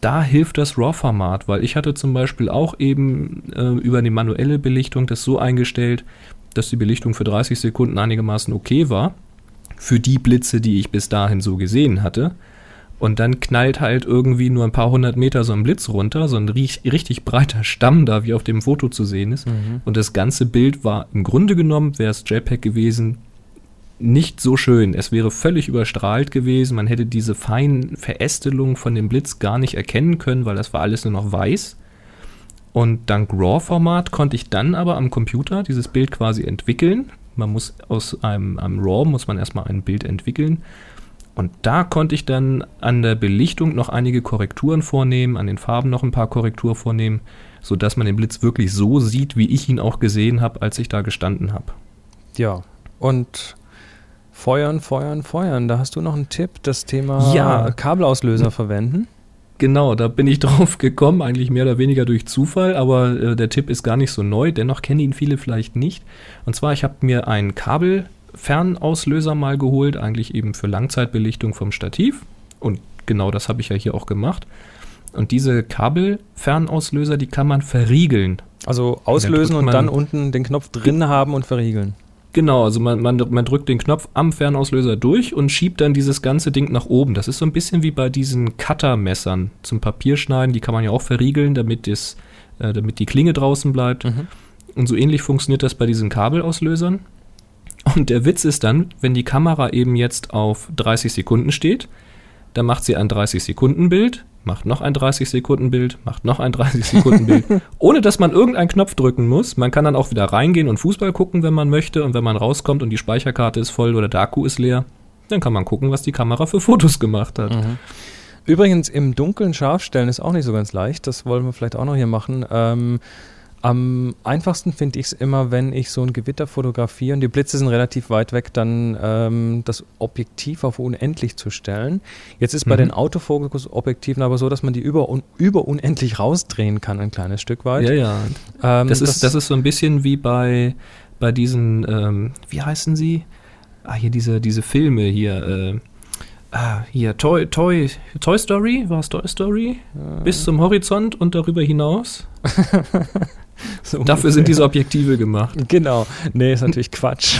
da hilft das RAW-Format, weil ich hatte zum Beispiel auch eben äh, über die manuelle Belichtung das so eingestellt, dass die Belichtung für 30 Sekunden einigermaßen okay war. Für die Blitze, die ich bis dahin so gesehen hatte. Und dann knallt halt irgendwie nur ein paar hundert Meter so ein Blitz runter, so ein ri- richtig breiter Stamm da, wie auf dem Foto zu sehen ist. Und das ganze Bild war im Grunde genommen, wäre es JPEG gewesen, nicht so schön. Es wäre völlig überstrahlt gewesen. Man hätte diese feinen Verästelungen von dem Blitz gar nicht erkennen können, weil das war alles nur noch weiß. Und dank RAW-Format konnte ich dann aber am Computer dieses Bild quasi entwickeln. Man muss aus einem, einem RAW muss man erstmal ein Bild entwickeln. Und da konnte ich dann an der Belichtung noch einige Korrekturen vornehmen, an den Farben noch ein paar Korrekturen vornehmen, sodass man den Blitz wirklich so sieht, wie ich ihn auch gesehen habe, als ich da gestanden habe. Ja. Und feuern, feuern, feuern. Da hast du noch einen Tipp, das Thema Ja. Kabelauslöser verwenden. Genau, da bin ich drauf gekommen, eigentlich mehr oder weniger durch Zufall, aber äh, der Tipp ist gar nicht so neu, dennoch kennen ihn viele vielleicht nicht. Und zwar, ich habe mir einen Kabelfernauslöser mal geholt, eigentlich eben für Langzeitbelichtung vom Stativ. Und genau das habe ich ja hier auch gemacht. Und diese Kabelfernauslöser, die kann man verriegeln. Also auslösen und dann unten den Knopf drin haben und verriegeln. Genau, also man, man, man drückt den Knopf am Fernauslöser durch und schiebt dann dieses ganze Ding nach oben. Das ist so ein bisschen wie bei diesen Cuttermessern zum Papierschneiden. Die kann man ja auch verriegeln, damit, das, äh, damit die Klinge draußen bleibt. Und so ähnlich funktioniert das bei diesen Kabelauslösern. Und der Witz ist dann, wenn die Kamera eben jetzt auf 30 Sekunden steht, dann macht sie ein 30-Sekunden-Bild, macht noch ein 30-Sekunden-Bild, macht noch ein 30-Sekunden-Bild, ohne dass man irgendeinen Knopf drücken muss. Man kann dann auch wieder reingehen und Fußball gucken, wenn man möchte. Und wenn man rauskommt und die Speicherkarte ist voll oder der Akku ist leer, dann kann man gucken, was die Kamera für Fotos gemacht hat. Übrigens, im Dunkeln scharf stellen ist auch nicht so ganz leicht. Das wollen wir vielleicht auch noch hier machen. Ähm, am einfachsten finde ich es immer, wenn ich so ein Gewitter fotografiere und die Blitze sind relativ weit weg, dann ähm, das Objektiv auf unendlich zu stellen. Jetzt ist bei Mhm. den Autofokus-Objektiven aber so, dass man die über, un, über unendlich rausdrehen kann, ein kleines Stück weit. Ja, ja. Ähm, Das ist, das ist so ein bisschen wie bei, bei diesen, ähm, wie heißen sie? Ah, hier diese, diese Filme hier, äh, ah, hier, Toy, Toy, Toy Story, war es Toy Story? Bis zum Horizont und darüber hinaus. so Dafür sind diese Objektive gemacht. Genau. Nee, ist natürlich Quatsch.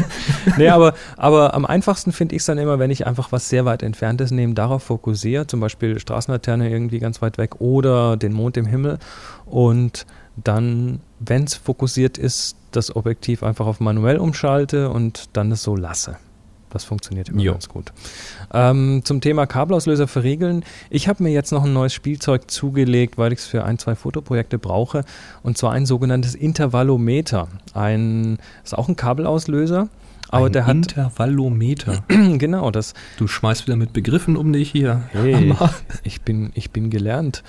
nee, aber, aber am einfachsten finde ich es dann immer, wenn ich einfach was sehr weit entferntes nehme, darauf fokussiere, zum Beispiel Straßenlaterne irgendwie ganz weit weg oder den Mond im Himmel und dann, wenn es fokussiert ist, das Objektiv einfach auf manuell umschalte und dann es so lasse. Das funktioniert immer Jo. ganz gut. Ähm, zum Thema Kabelauslöser verriegeln. Ich habe mir jetzt noch ein neues Spielzeug zugelegt, weil ich es für ein, zwei Fotoprojekte brauche. Und zwar ein sogenanntes Intervallometer. Ein, ist auch ein Kabelauslöser. Aber Ein der hat Intervallometer. genau das. Du schmeißt wieder mit Begriffen um dich hier. Hey, ich bin ich bin gelernt.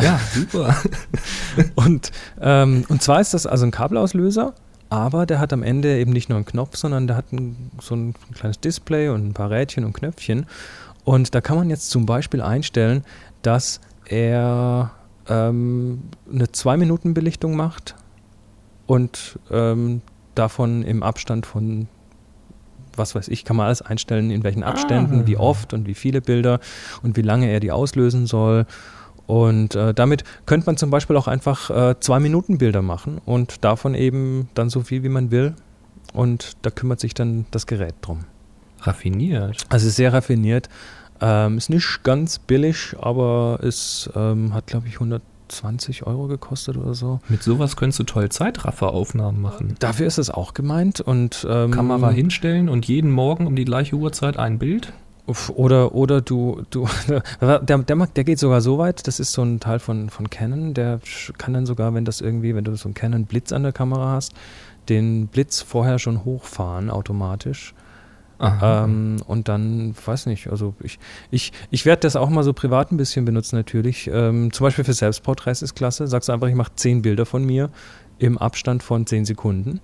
Ja, super. Und ähm, und zwar ist das also ein Kabelauslöser, aber der hat am Ende eben nicht nur einen Knopf, sondern der hat ein, so ein kleines Display und ein paar Rädchen und Knöpfchen. Und da kann man jetzt zum Beispiel einstellen, dass er ähm, eine 2-Minuten-Belichtung macht und ähm, davon im Abstand von, was weiß ich, kann man alles einstellen, in welchen Abständen, wie oft und wie viele Bilder und wie lange er die auslösen soll. Und äh, damit könnte man zum Beispiel auch einfach äh, 2-Minuten-Bilder machen und davon eben dann so viel, wie man will. Und da kümmert sich dann das Gerät drum. Raffiniert. Also sehr raffiniert. Ähm, ist nicht ganz billig, aber es ähm, hat, glaube ich, 120 Euro gekostet oder so. Mit sowas könntest du toll Zeitrafferaufnahmen machen. Dafür ist es auch gemeint und ähm, Kamera hinstellen und jeden Morgen um die gleiche Uhrzeit ein Bild. Oder, oder du, du, der, der, mag- der geht sogar so weit, das ist so ein Teil von, von Canon, der kann dann sogar, wenn das irgendwie, wenn du so einen Canon Blitz an der Kamera hast, den Blitz vorher schon hochfahren automatisch. Ähm, und dann, weiß nicht, also ich, ich, ich werde das auch mal so privat ein bisschen benutzen natürlich. Ähm, zum Beispiel für Selbstporträts ist klasse. Sagst du einfach, ich mache zehn Bilder von mir im Abstand von zehn Sekunden.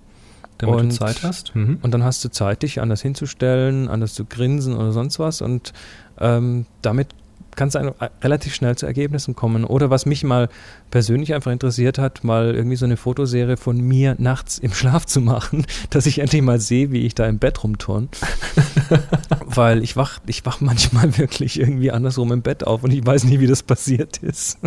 Damit und- du Zeit hast. Mhm. Und dann hast du Zeit, dich anders hinzustellen, anders zu grinsen oder sonst was. Und ähm, damit kannst du ein- relativ schnell zu Ergebnissen kommen. Oder was mich mal persönlich einfach interessiert hat, mal irgendwie so eine Fotoserie von mir nachts im Schlaf zu machen, dass ich endlich mal sehe, wie ich da im Bett rumturn. Weil ich wach, ich wach manchmal wirklich irgendwie andersrum im Bett auf und ich weiß nie, wie das passiert ist.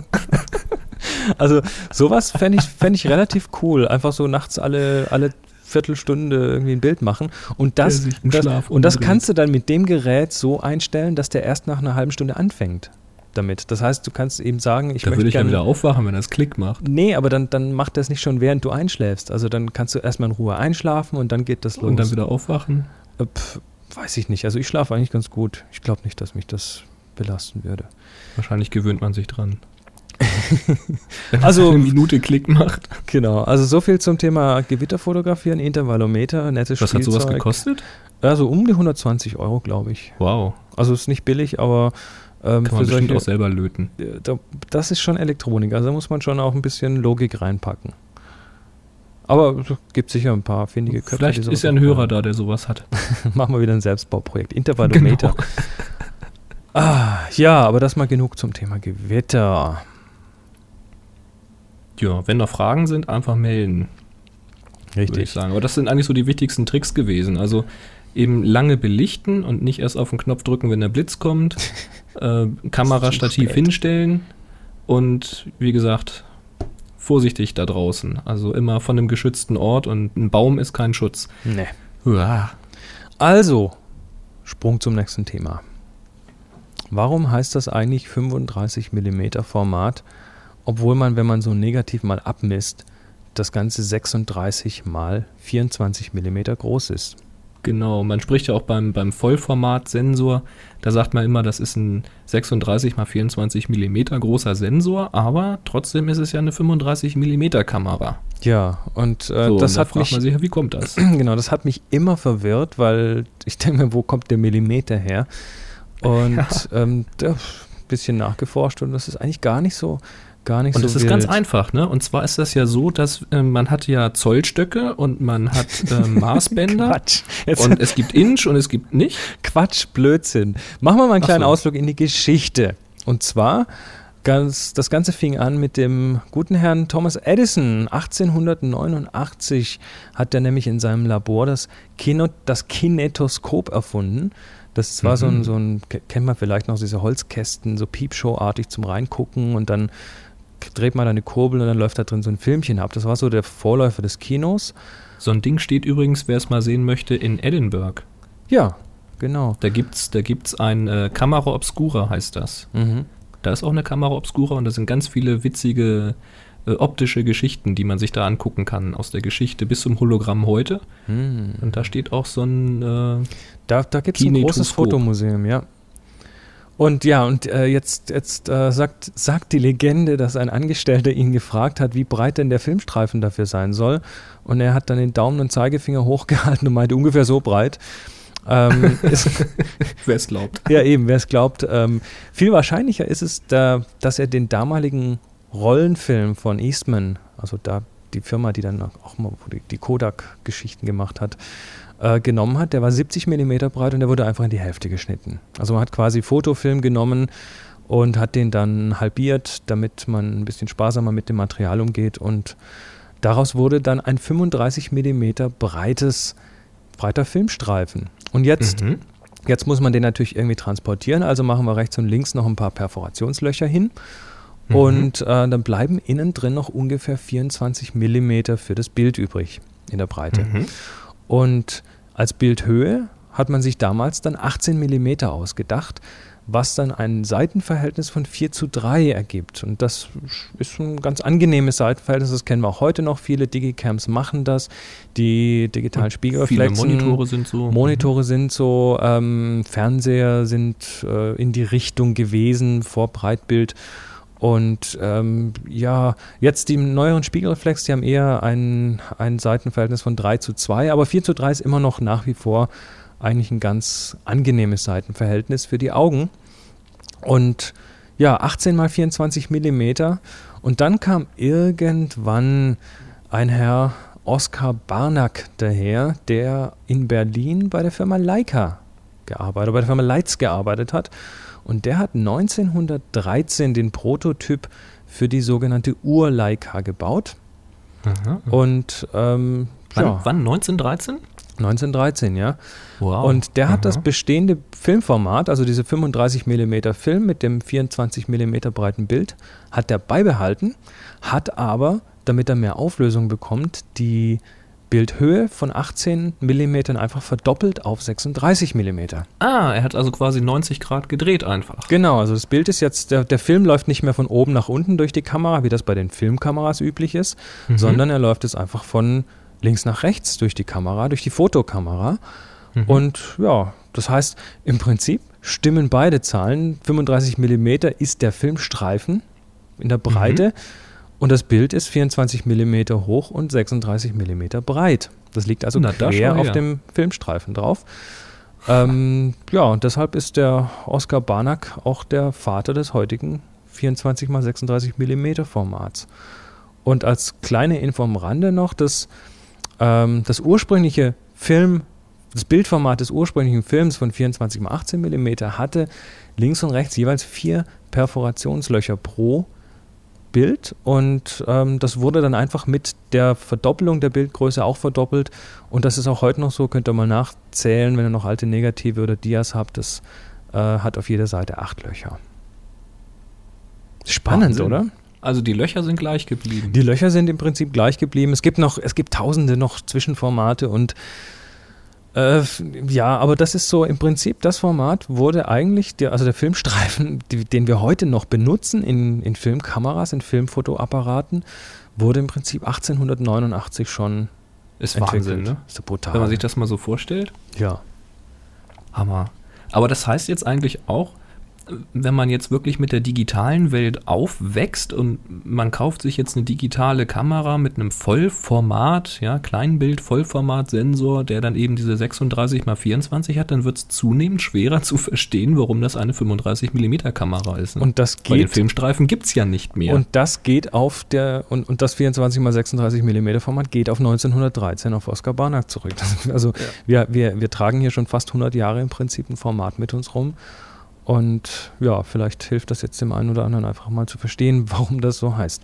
Also sowas fände ich, fänd ich relativ cool. Einfach so nachts alle, alle Viertelstunde irgendwie ein Bild machen. Und das, das, und das kannst du dann mit dem Gerät so einstellen, dass der erst nach einer halben Stunde anfängt damit. Das heißt, du kannst eben sagen, ich da möchte würde ich ja wieder aufwachen, wenn das Klick macht. Nee, aber dann, dann macht das nicht schon, während du einschläfst. Also dann kannst du erstmal in Ruhe einschlafen und dann geht das los. Und dann wieder aufwachen. Äh, pf, weiß ich nicht. Also ich schlafe eigentlich ganz gut. Ich glaube nicht, dass mich das belasten würde. Wahrscheinlich gewöhnt man sich dran. Also- eine Minute Klick macht. Genau, also so viel zum Thema Gewitterfotografieren, Intervallometer, nettes Was hat sowas Spielzeug. gekostet? Also um die 120 Euro, glaube ich. Wow. Also ist nicht billig, aber ähm, Kann man bestimmt solche, auch selber löten. äh, da, das ist schon Elektronik, also da muss man schon auch ein bisschen Logik reinpacken. Aber es gibt sicher ein paar findige Köpfe. Vielleicht ist ja ein Hörer machen. da, der sowas hat. Machen wir wieder ein Selbstbauprojekt. Intervallometer. Genau. Ah, ja, aber das mal genug zum Thema Gewitter. Ja, wenn noch Fragen sind, einfach melden, würde ich sagen. Aber das sind eigentlich so die wichtigsten Tricks gewesen. Also eben lange belichten und nicht erst auf den Knopf drücken, wenn der Blitz kommt. äh, Kamerastativ hinstellen und wie gesagt, vorsichtig da draußen. Also immer von einem geschützten Ort und ein Baum ist kein Schutz. Nee. Uah. Also, Sprung zum nächsten Thema. Warum heißt das eigentlich 35 mm Format, obwohl man, wenn man so negativ mal abmisst, das Ganze 36 mal 24 mm groß ist? Genau, man spricht ja auch beim, beim Vollformat-Sensor, da sagt man immer, das ist ein 36 x 24 mm großer Sensor, aber trotzdem ist es ja eine 35 mm Kamera. Ja, und äh, So, das und da hat fragt mich man sich, ja, wie kommt das? genau, das hat mich immer verwirrt, weil ich denke mir, wo kommt der Millimeter her? Und ähm, da ein bisschen nachgeforscht und das ist eigentlich gar nicht so, gar nicht Und so es ist wild. ganz einfach, ne? Und zwar ist das ja so, dass äh, man hat ja Zollstöcke und man hat äh, Maßbänder. Quatsch. Jetzt, Und es gibt Inch und es gibt nicht. Quatsch, Blödsinn. Machen wir mal einen kleinen so. Ausflug in die Geschichte. Und zwar, ganz, das Ganze fing an mit dem guten Herrn Thomas Edison. 1889 hat er nämlich in seinem Labor das, Kino, das Kinetoskop erfunden. Das war so ein, Mhm. so ein, ke- kennt man vielleicht noch diese Holzkästen, so Piepshow-artig zum Reingucken und dann dreht man da eine Kurbel und dann läuft da drin so ein Filmchen ab. Das war so der Vorläufer des Kinos. So ein Ding steht übrigens, wer es mal sehen möchte, in Edinburgh. Ja, genau. Da gibt's, da gibt's ein äh, Kamera Obscura, heißt das. Mhm. Da ist auch eine Kamera Obscura und da sind ganz viele witzige optische Geschichten, die man sich da angucken kann, aus der Geschichte bis zum Hologramm heute. Mhm. Und da steht auch so ein, äh, Da, da gibt es ein großes. Fotomuseum, ja. Und ja, und äh, jetzt, jetzt äh, sagt, sagt die Legende, dass ein Angestellter ihn gefragt hat, wie breit denn der Filmstreifen dafür sein soll. Und er hat dann den Daumen und Zeigefinger hochgehalten und meinte ungefähr so breit. Ähm, wer es glaubt. Ja, eben, wer es glaubt. Ähm, viel wahrscheinlicher ist es, da, dass er den damaligen Rollenfilm von Eastman, also da die Firma, die dann auch mal die, Kodak-Geschichten gemacht hat, äh, genommen hat. Der war 70 mm breit und der wurde einfach in die Hälfte geschnitten. Also man hat quasi Fotofilm genommen und hat den dann halbiert, damit man ein bisschen sparsamer mit dem Material umgeht und daraus wurde dann ein 35 mm breites, breiter Filmstreifen. Und jetzt, mhm. jetzt muss man den natürlich irgendwie transportieren, also machen wir rechts und links noch ein paar Perforationslöcher hin. Mhm. Und äh, dann bleiben innen drin noch ungefähr 24 mm für das Bild übrig in der Breite. Mhm. Und als Bildhöhe hat man sich damals dann 18 mm ausgedacht, was dann ein Seitenverhältnis von 4 zu 3 ergibt. Und das ist ein ganz angenehmes Seitenverhältnis, das kennen wir auch heute noch. Viele Digicams machen das. Die digitalen Spiegelreflexen. Viele Monitore sind so. Monitore mhm. sind so, ähm, Fernseher sind äh, in die Richtung gewesen vor Breitbild. Und ähm, ja, jetzt die neueren Spiegelreflex, die haben eher ein, ein Seitenverhältnis von 3 zu 2, aber 4 zu 3 ist immer noch nach wie vor eigentlich ein ganz angenehmes Seitenverhältnis für die Augen. Und ja, 18 mal 24 Millimeter. Und dann kam irgendwann ein Herr Oskar Barnack daher, der in Berlin bei der Firma Leica gearbeitet, bei der Firma Leitz gearbeitet hat und der hat 1913 den Prototyp für die sogenannte Ur-Leica gebaut. Aha. Und ähm, wann, ja. wann 1913? 1913, ja. Wow. Und der Aha. hat das bestehende Filmformat, also diese 35 mm Film mit dem 24 mm breiten Bild, hat er beibehalten, hat aber, damit er mehr Auflösung bekommt, die Bildhöhe von 18 mm einfach verdoppelt auf 36 mm. Ah, er hat also quasi 90 Grad gedreht einfach. Genau, also das Bild ist jetzt, der, der Film läuft nicht mehr von oben nach unten durch die Kamera, wie das bei den Filmkameras üblich ist, mhm. sondern er läuft jetzt einfach von links nach rechts durch die Kamera, durch die Fotokamera. Mhm. Und ja, das heißt, im Prinzip stimmen beide Zahlen. 35 mm ist der Filmstreifen in der Breite. Mhm. Und das Bild ist 24 mm hoch und 36 mm breit. Das liegt also Na, quer auf dem Filmstreifen drauf. Ähm, ja, und deshalb ist der Oskar Barnack auch der Vater des heutigen 24 x 36 mm Formats. Und als kleine Info am Rande noch, dass ähm, das ursprüngliche Film, das Bildformat des ursprünglichen Films von 24 x 18 mm hatte links und rechts jeweils vier Perforationslöcher pro Bild und ähm, das wurde dann einfach mit der Verdoppelung der Bildgröße auch verdoppelt und das ist auch heute noch so, könnt ihr mal nachzählen, wenn ihr noch alte Negative oder Dias habt, das äh, hat auf jeder Seite acht Löcher. Spannend, Wahnsinn. oder? Also die Löcher sind gleich geblieben. Die Löcher sind im Prinzip gleich geblieben. Es gibt noch, es gibt tausende noch Zwischenformate und äh, ja, aber das ist so im Prinzip das Format wurde eigentlich, der, also der Filmstreifen, die, den wir heute noch benutzen in, in Filmkameras, in Filmfotoapparaten, wurde im Prinzip 1889 schon ist entwickelt. Wahnsinn, ne? Ist brutal. Wenn man sich das mal so vorstellt. Ja. Hammer. Aber das heißt jetzt eigentlich auch, wenn man jetzt wirklich mit der digitalen Welt aufwächst und man kauft sich jetzt eine digitale Kamera mit einem Vollformat, ja, Kleinbild, Vollformat-Sensor, der dann eben diese 36 x 24 hat, dann wird es zunehmend schwerer zu verstehen, warum das eine 35 mm Kamera ist. Ne? Und das geht. Weil den Filmstreifen gibt es ja nicht mehr. Und das geht auf der, und, und das 24 x 36 mm Format geht auf 1913 auf Oskar Barnack zurück. Das, also ja. wir, wir, wir tragen hier schon fast 100 Jahre im Prinzip ein Format mit uns rum. Und ja, vielleicht hilft das jetzt dem einen oder anderen einfach mal zu verstehen, warum das so heißt.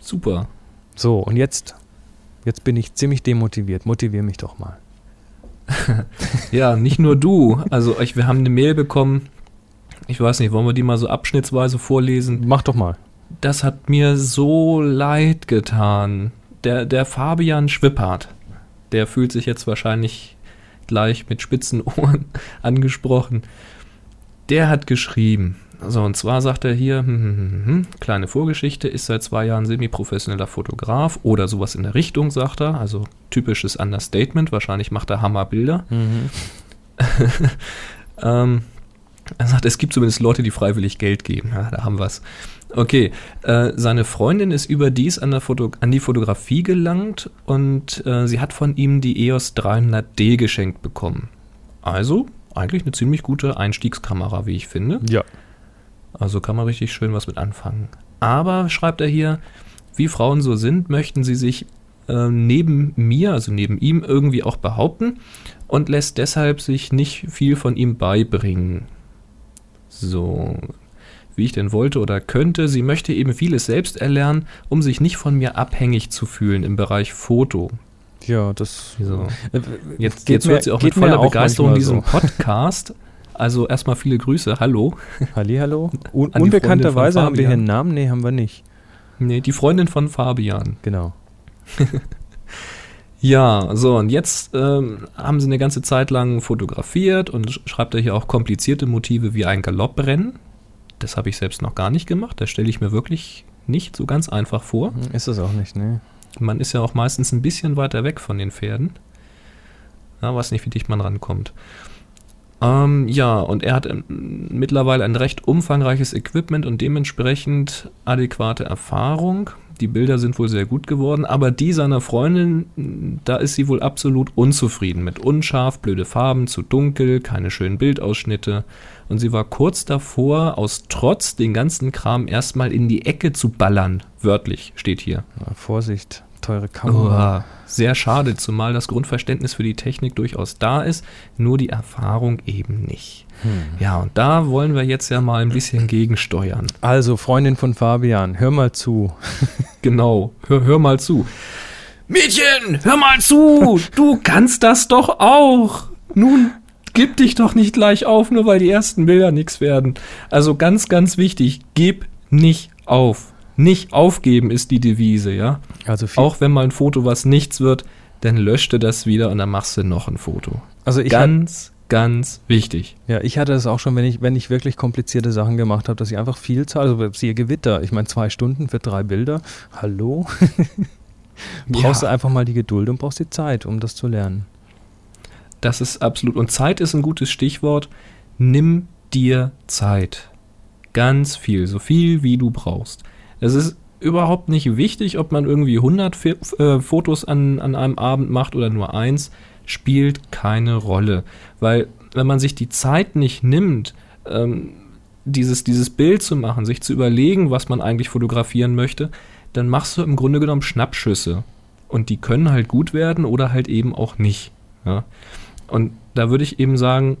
Super. So, und jetzt, jetzt bin ich ziemlich demotiviert. Motivier mich doch mal. ja, nicht nur du. Also ich, wir haben eine Mail bekommen. Ich weiß nicht, wollen wir die mal so abschnittsweise vorlesen? Mach doch mal. Das hat mir so leid getan. Der, der Fabian Schwippert, der fühlt sich jetzt wahrscheinlich gleich mit spitzen Ohren angesprochen. Der hat geschrieben, also und zwar sagt er hier, hm, hm, hm, hm, kleine Vorgeschichte, ist seit zwei Jahren semi-professioneller Fotograf oder sowas in der Richtung, sagt er. Also typisches Understatement, wahrscheinlich macht er Hammerbilder. Mhm. ähm, Er sagt, es gibt zumindest Leute, die freiwillig Geld geben. Ja, da haben wir es. Okay, äh, seine Freundin ist überdies an, an die Fotografie gelangt und äh, sie hat von ihm die EOS 300D geschenkt bekommen. Also eigentlich eine ziemlich gute Einstiegskamera, wie ich finde. Ja. Also kann man richtig schön was mit anfangen. Aber, schreibt er hier, wie Frauen so sind, möchten sie sich äh, neben mir, also neben ihm, irgendwie auch behaupten und lässt deshalb sich nicht viel von ihm beibringen. So, wie ich denn wollte oder könnte, sie möchte eben vieles selbst erlernen, um sich nicht von mir abhängig zu fühlen im Bereich Foto. Ja, das. So. Äh, Jetzt, geht jetzt mir- hört sie auch mit voller auch Begeisterung diesen so. Podcast. Also erstmal viele Grüße, hallo. Hallihallo. Un unbekannterweise haben wir hier einen Namen? Nee, haben wir nicht. Nee, die Freundin von Fabian. Genau. Ja, so und jetzt ähm, haben sie eine ganze Zeit lang fotografiert und sch- schreibt er hier auch komplizierte Motive wie ein Galopprennen. Das habe ich selbst noch gar nicht gemacht. Das stelle ich mir wirklich nicht so ganz einfach vor. Ist es auch nicht, ne? Man ist ja auch meistens ein bisschen weiter weg von den Pferden. Ja, weiß nicht, wie dicht man rankommt. Ähm, ja, und er hat ähm, mittlerweile ein recht umfangreiches Equipment und dementsprechend adäquate Erfahrung. Die Bilder sind wohl sehr gut geworden, aber die seiner Freundin, da ist sie wohl absolut unzufrieden mit unscharf, blöde Farben, zu dunkel, keine schönen Bildausschnitte. Und sie war kurz davor, aus Trotz den ganzen Kram erstmal in die Ecke zu ballern. Wörtlich steht hier. Ja, Vorsicht, teure Kamera. Uah, sehr schade, zumal das Grundverständnis für die Technik durchaus da ist, nur die Erfahrung eben nicht. Ja, und da wollen wir jetzt ja mal ein bisschen gegensteuern. Also, Freundin von Fabian, hör mal zu. Genau, hör, hör mal zu. Mädchen, hör mal zu, du kannst das doch auch. Nun, gib dich doch nicht gleich auf, nur weil die ersten Bilder nichts werden. Also ganz, ganz wichtig, gib nicht auf. Nicht aufgeben ist die Devise, ja. Also, Auch wenn mal ein Foto was nichts wird, dann löschte das wieder und dann machst du noch ein Foto. also ich, ganz, ganz wichtig. ja, ich hatte das auch schon, wenn ich, wenn ich wirklich komplizierte Sachen gemacht habe, dass ich einfach viel Zahl, also siehe Gewitter. Ich meine, zwei Stunden für drei Bilder. Hallo? brauchst du Ja. einfach mal die Geduld und brauchst die Zeit, um das zu lernen. Das ist absolut. Und Zeit ist ein gutes Stichwort. Nimm dir Zeit. Ganz viel, so viel wie du brauchst. Es ist überhaupt nicht wichtig, ob man irgendwie 100 Fi- äh, Fotos an, an einem Abend macht oder nur eins, spielt keine Rolle. Weil wenn man sich die Zeit nicht nimmt, ähm, dieses, dieses Bild zu machen, sich zu überlegen, was man eigentlich fotografieren möchte, dann machst du im Grunde genommen Schnappschüsse. Und die können halt gut werden oder halt eben auch nicht. Ja? Und da würde ich eben sagen,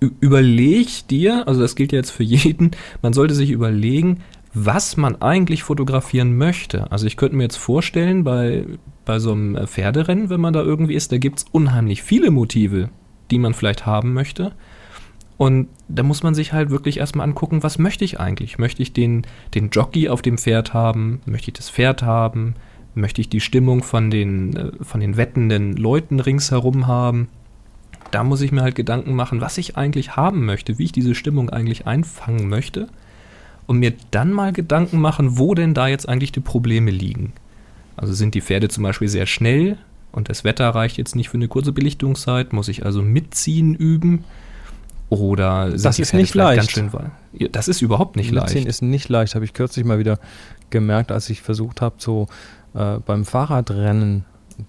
überleg dir, also das gilt ja jetzt für jeden, man sollte sich überlegen, was man eigentlich fotografieren möchte. Also ich könnte mir jetzt vorstellen, bei, bei so einem äh, Pferderennen, wenn man da irgendwie ist, da gibt es unheimlich viele Motive, die man vielleicht haben möchte. Und da muss man sich halt wirklich erstmal angucken, was möchte ich eigentlich? Möchte ich den, den Jockey auf dem Pferd haben? Möchte ich das Pferd haben? Möchte ich die Stimmung von den, äh, von den wettenden Leuten ringsherum haben? Da muss ich mir halt Gedanken machen, was ich eigentlich haben möchte, wie ich diese Stimmung eigentlich einfangen möchte. Und mir dann mal Gedanken machen, wo denn da jetzt eigentlich die Probleme liegen. Also sind die Pferde zum Beispiel sehr schnell und das Wetter reicht jetzt nicht für eine kurze Belichtungszeit, muss ich also mitziehen üben? Oder sind Das die ist Pferde nicht leicht. Ganz schön ja, das ist überhaupt nicht Mitziehen leicht. ist nicht leicht, habe ich kürzlich mal wieder gemerkt, als ich versucht habe, so äh, beim Fahrradrennen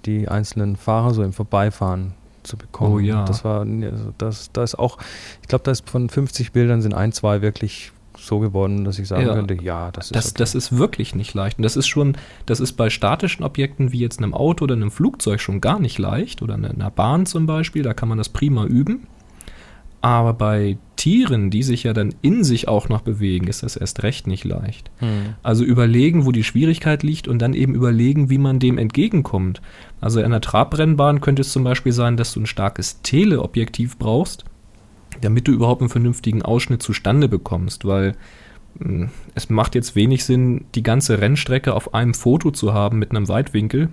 die einzelnen Fahrer so im Vorbeifahren zu bekommen. Oh ja. Das war, also das, da ist auch, ich glaube, da ist von 50 Bildern sind ein, zwei wirklich so geworden, dass ich sagen Ja. könnte, ja, das ist Das, okay. das ist wirklich nicht leicht. Und das ist schon, das ist bei statischen Objekten wie jetzt einem Auto oder einem Flugzeug schon gar nicht leicht. Oder einer einer Bahn zum Beispiel, da kann man das prima üben. Aber bei Tieren, die sich ja dann in sich auch noch bewegen, ist das erst recht nicht leicht. Hm. Also überlegen, wo die Schwierigkeit liegt und dann eben überlegen, wie man dem entgegenkommt. Also in einer Trabrennbahn könnte es zum Beispiel sein, dass du ein starkes Teleobjektiv brauchst, damit du überhaupt einen vernünftigen Ausschnitt zustande bekommst, weil mh, es macht jetzt wenig Sinn, die ganze Rennstrecke auf einem Foto zu haben mit einem Weitwinkel.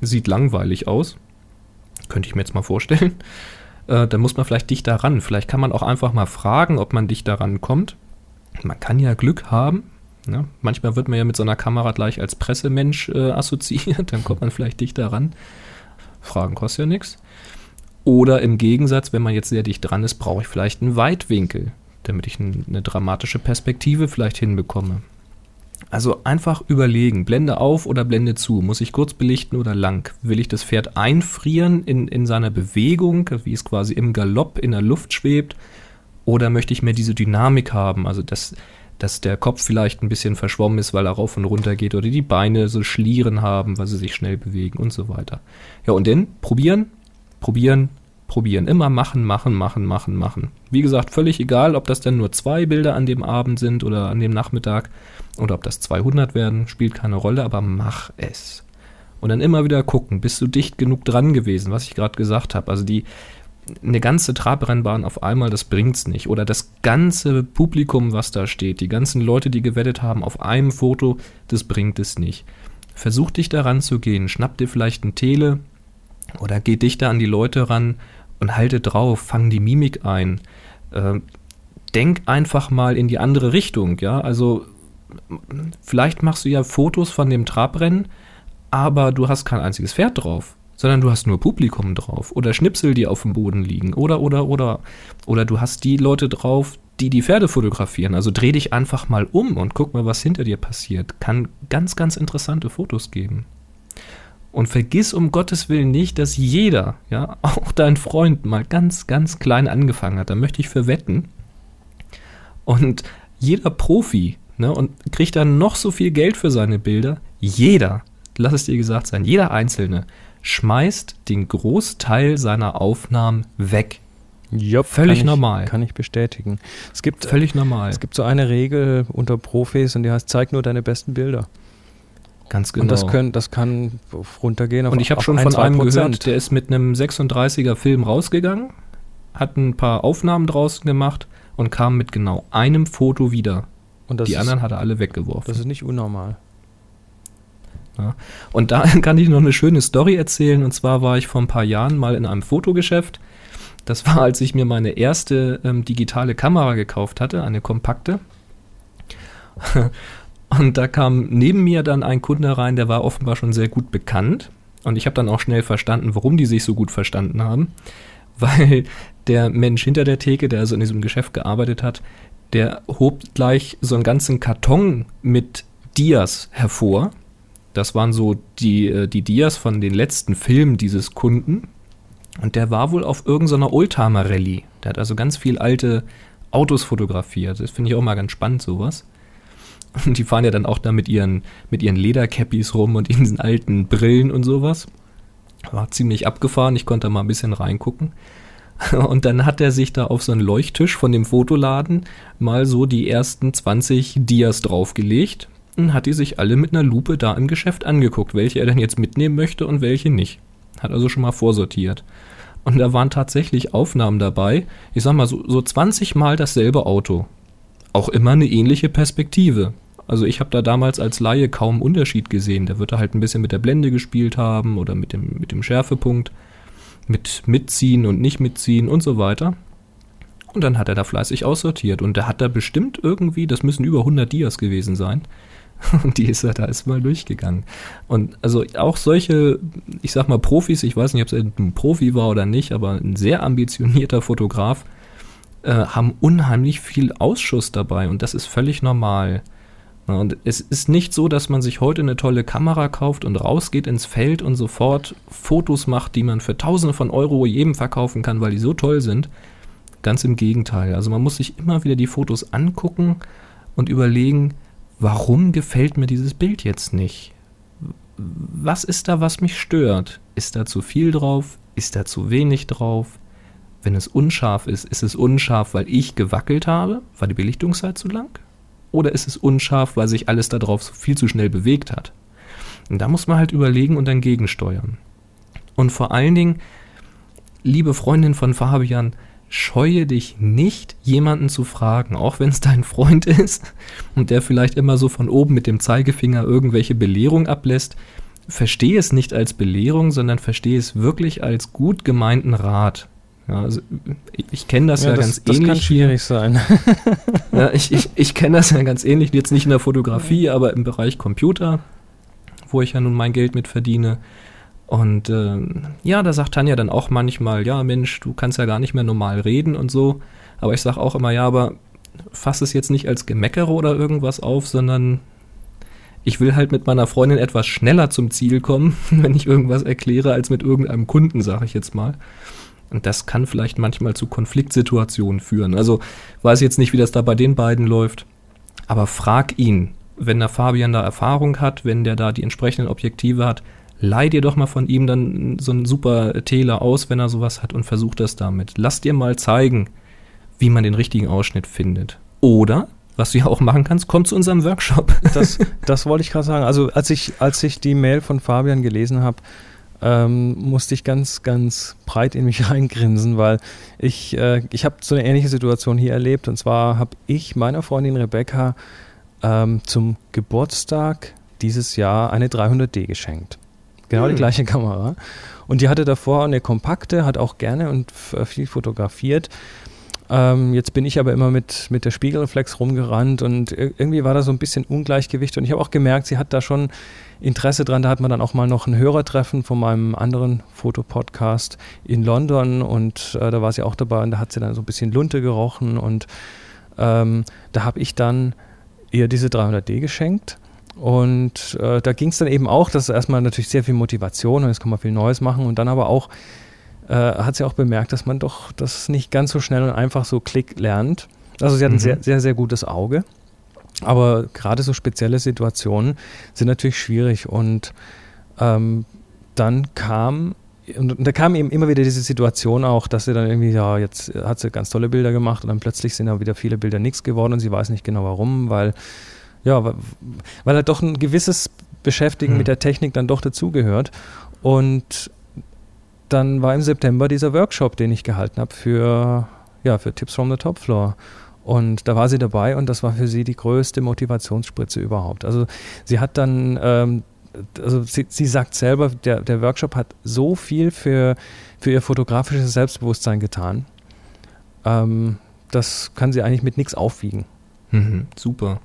Sieht langweilig aus. Könnte ich mir jetzt mal vorstellen. Äh, da muss man vielleicht dichter ran. Vielleicht kann man auch einfach mal fragen, ob man dichter rankommt. Man kann ja Glück haben. Ne? Manchmal wird man ja mit so einer Kamera gleich als Pressemensch äh, assoziiert. Dann kommt man vielleicht dichter ran. Fragen kostet ja nichts. Oder im Gegensatz, wenn man jetzt sehr dicht dran ist, brauche ich vielleicht einen Weitwinkel, damit ich eine dramatische Perspektive vielleicht hinbekomme. Also einfach überlegen, Blende auf oder Blende zu, muss ich kurz belichten oder lang? Will ich das Pferd einfrieren in, in seiner Bewegung, wie es quasi im Galopp in der Luft schwebt? Oder möchte ich mehr diese Dynamik haben, also dass, dass der Kopf vielleicht ein bisschen verschwommen ist, weil er rauf und runter geht oder die Beine so Schlieren haben, weil sie sich schnell bewegen und so weiter. Ja, und dann probieren, probieren, probieren. Immer machen, machen, machen, machen, machen. Wie gesagt, völlig egal, ob das dann nur zwei Bilder an dem Abend sind oder an dem Nachmittag oder ob das 200 werden, spielt keine Rolle, aber mach es. Und dann immer wieder gucken, bist du dicht genug dran gewesen, was ich gerade gesagt habe. Also die eine ganze Trabrennbahn auf einmal, das bringt's nicht. Oder das ganze Publikum, was da steht, die ganzen Leute, die gewettet haben, auf einem Foto, das bringt es nicht. Versuch dich daran zu gehen, schnapp dir vielleicht ein Tele oder geh dichter an die Leute ran und halte drauf, fang die Mimik ein. Äh, denk einfach mal in die andere Richtung, ja. Also vielleicht machst du ja Fotos von dem Trabrennen, aber du hast kein einziges Pferd drauf, sondern du hast nur Publikum drauf oder Schnipsel, die auf dem Boden liegen oder oder oder oder du hast die Leute drauf, die die Pferde fotografieren. Also dreh dich einfach mal um und guck mal, was hinter dir passiert. Kann ganz ganz interessante Fotos geben. Und vergiss um Gottes Willen nicht, dass jeder, ja, auch dein Freund mal ganz, ganz klein angefangen hat. Da möchte ich für wetten. Und jeder Profi, ne, und kriegt dann noch so viel Geld für seine Bilder. Jeder, lass es dir gesagt sein, jeder Einzelne schmeißt den Großteil seiner Aufnahmen weg. Ja, völlig kann normal. Ich, kann ich bestätigen. Es gibt völlig normal. Es gibt so eine Regel unter Profis und die heißt: Zeig nur deine besten Bilder. Ganz genau. Und das, können, das kann runtergehen auf Und ich habe schon von einem gehört, der ist mit einem 36er Film rausgegangen, hat ein paar Aufnahmen draußen gemacht und kam mit genau einem Foto wieder. Und die ist, anderen hat er alle weggeworfen. Das ist nicht unnormal. Ja. Und da kann ich noch eine schöne Story erzählen. Und zwar war ich vor ein paar Jahren mal in einem Fotogeschäft. Das war, als ich mir meine erste ähm, digitale Kamera gekauft hatte, eine kompakte. Und da kam neben mir dann ein Kunde rein, der war offenbar schon sehr gut bekannt. Und ich habe dann auch schnell verstanden, warum die sich so gut verstanden haben. Weil der Mensch hinter der Theke, der also in diesem Geschäft gearbeitet hat, der hob gleich so einen ganzen Karton mit Dias hervor. Das waren so die, äh, die Dias von den letzten Filmen dieses Kunden. Und der war wohl auf irgendeiner Oldtimer-Rallye. Der hat also ganz viel alte Autos fotografiert. Das finde ich auch mal ganz spannend, sowas. Und die fahren ja dann auch da mit ihren, mit ihren Ledercappies rum und diesen alten Brillen und sowas. War ziemlich abgefahren, ich konnte da mal ein bisschen reingucken. Und dann hat er sich da auf so einen Leuchttisch von dem Fotoladen mal so die ersten 20 Dias draufgelegt und hat die sich alle mit einer Lupe da im Geschäft angeguckt, welche er denn jetzt mitnehmen möchte und welche nicht. Hat also schon mal vorsortiert. Und da waren tatsächlich Aufnahmen dabei, ich sag mal so, so 20 Mal dasselbe Auto. Auch immer eine ähnliche Perspektive. Also ich habe da damals als Laie kaum Unterschied gesehen. Der wird da halt ein bisschen mit der Blende gespielt haben oder mit dem, mit dem Schärfepunkt, mit mitziehen und nicht mitziehen und so weiter. Und dann hat er da fleißig aussortiert und der hat da bestimmt irgendwie, das müssen über 100 Dias gewesen sein, und die ist er da erstmal durchgegangen. Und also auch solche, ich sag mal Profis, ich weiß nicht, ob es ein Profi war oder nicht, aber ein sehr ambitionierter Fotograf, äh, haben unheimlich viel Ausschuss dabei und das ist völlig normal. Und es ist nicht so, dass man sich heute eine tolle Kamera kauft und rausgeht ins Feld und sofort Fotos macht, die man für Tausende von Euro jedem verkaufen kann, weil die so toll sind. Ganz im Gegenteil. Also man muss sich immer wieder die Fotos angucken und überlegen, warum gefällt mir dieses Bild jetzt nicht? Was ist da, was mich stört? Ist da zu viel drauf? Ist da zu wenig drauf? Wenn es unscharf ist, ist es unscharf, weil ich gewackelt habe? War die Belichtungszeit zu lang? Oder ist es unscharf, weil sich alles darauf viel zu schnell bewegt hat? Und da muss man halt überlegen und dann gegensteuern. Und vor allen Dingen, liebe Freundin von Fabian, scheue dich nicht, jemanden zu fragen, auch wenn es dein Freund ist und der vielleicht immer so von oben mit dem Zeigefinger irgendwelche Belehrung ablässt. Verstehe es nicht als Belehrung, sondern verstehe es wirklich als gut gemeinten Rat. Ja, also ich, kenne das ja, ja das, ganz das ähnlich. Das kann schwierig sein. ja, ich ich, ich kenne das ja ganz ähnlich, jetzt nicht in der Fotografie, aber im Bereich Computer, wo ich ja nun mein Geld mit verdiene. Und äh, ja, da sagt Tanja dann auch manchmal, ja Mensch, du kannst ja gar nicht mehr normal reden und so. Aber ich sage auch immer, ja, aber fass es jetzt nicht als Gemeckere oder irgendwas auf, sondern ich will halt mit meiner Freundin etwas schneller zum Ziel kommen, wenn ich irgendwas erkläre, als mit irgendeinem Kunden, sage ich jetzt mal. Und das kann vielleicht manchmal zu Konfliktsituationen führen. Also weiß jetzt nicht, wie das da bei den beiden läuft. Aber frag ihn, wenn der Fabian da Erfahrung hat, wenn der da die entsprechenden Objektive hat, leih dir doch mal von ihm dann so einen super Täler aus, wenn er sowas hat und versuch das damit. Lass dir mal zeigen, wie man den richtigen Ausschnitt findet. Oder, was du ja auch machen kannst, komm zu unserem Workshop. Das, das wollte ich gerade sagen. Also als ich, als ich die Mail von Fabian gelesen habe, ähm, musste ich ganz, ganz breit in mich reingrinsen, weil ich, äh, ich habe so eine ähnliche Situation hier erlebt. Und zwar habe ich meiner Freundin Rebecca ähm, zum Geburtstag dieses Jahr eine 300D geschenkt. Genau hm. die gleiche Kamera. Und die hatte davor eine kompakte, hat auch gerne und viel fotografiert. Ähm, jetzt bin ich aber immer mit, mit der Spiegelreflex rumgerannt und irgendwie war da so ein bisschen Ungleichgewicht und ich habe auch gemerkt, sie hat da schon Interesse dran. Da hat man dann auch mal noch ein Hörertreffen von meinem anderen Fotopodcast in London und äh, da war sie auch dabei und da hat sie dann so ein bisschen Lunte gerochen und ähm, da habe ich dann ihr diese 300D geschenkt. Und äh, da ging es dann eben auch, das ist erstmal natürlich sehr viel Motivation und jetzt kann man viel Neues machen und dann aber auch äh, hat sie auch bemerkt, dass man doch das nicht ganz so schnell und einfach so klick lernt. Also sie hat mhm. ein sehr, sehr, sehr gutes Auge. Aber gerade so spezielle Situationen sind natürlich schwierig und ähm, dann kam und da kam eben immer wieder diese Situation auch, dass sie dann irgendwie, ja, jetzt hat sie ganz tolle Bilder gemacht und dann plötzlich sind ja wieder viele Bilder nichts geworden und sie weiß nicht genau warum, weil, ja, weil, weil halt doch ein gewisses Beschäftigen hm. mit der Technik dann doch dazugehört. Und dann war im September dieser Workshop, den ich gehalten habe für, ja, für Tips from the Top Floor. Und da war sie dabei und das war für sie die größte Motivationsspritze überhaupt. Also sie hat dann, ähm, also sie, sie sagt selber, der, der Workshop hat so viel für, für ihr fotografisches Selbstbewusstsein getan. Ähm, das kann sie eigentlich mit nichts aufwiegen. Mhm, super.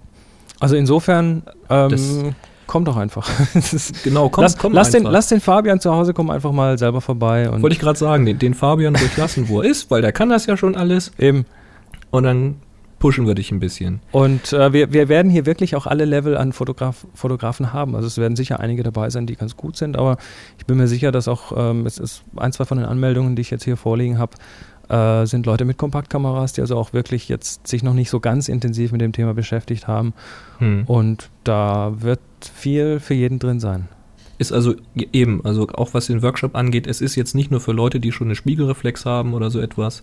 Also insofern, ähm, komm doch einfach. genau, komm, lass, komm lass einfach. Den, lass den Fabian zu Hause, komm einfach mal selber vorbei. Wollte ich gerade sagen, den, den Fabian durchlassen, wo er ist, weil der kann das ja schon alles. Eben. Und dann pushen wir dich ein bisschen. Und äh, wir, wir werden hier wirklich auch alle Level an Fotograf, Fotografen haben. Also es werden sicher einige dabei sein, die ganz gut sind, aber ich bin mir sicher, dass auch ähm, es ist ein, zwei von den Anmeldungen, die ich jetzt hier vorliegen habe, äh, sind Leute mit Kompaktkameras, die also auch wirklich jetzt sich noch nicht so ganz intensiv mit dem Thema beschäftigt haben. Hm. Und da wird viel für jeden drin sein. Ist also eben, also auch was den Workshop angeht, es ist jetzt nicht nur für Leute, die schon eine Spiegelreflex haben oder so etwas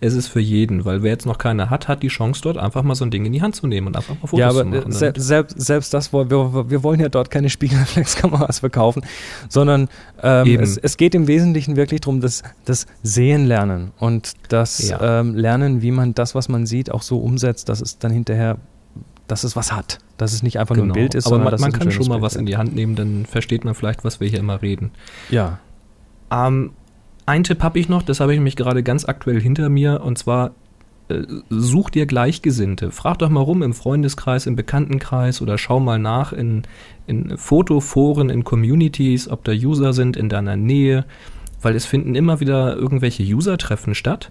es ist für jeden, weil wer jetzt noch keine hat, hat die Chance dort einfach mal so ein Ding in die Hand zu nehmen und einfach mal Fotos ja, aber zu machen. Se selbst, selbst das, wir, wir wollen ja dort keine Spiegelreflexkameras verkaufen, sondern ähm, es, es, geht im Wesentlichen wirklich darum, das, das Sehen lernen und das ja. ähm, Lernen, wie man das, was man sieht, auch so umsetzt, dass es dann hinterher dass es was hat. Dass es nicht einfach genau. nur ein genau. Bild ist, aber sondern man, man kann schon mal Bild was in die Hand nehmen, dann versteht man vielleicht, was wir hier immer reden. Ja. Ähm, ein Tipp habe ich noch, das habe ich nämlich gerade ganz aktuell hinter mir, und zwar äh, such dir Gleichgesinnte. Frag doch mal rum im Freundeskreis, im Bekanntenkreis oder schau mal nach in, in Fotoforen, in Communities, ob da User sind in deiner Nähe, weil es finden immer wieder irgendwelche User-Treffen statt.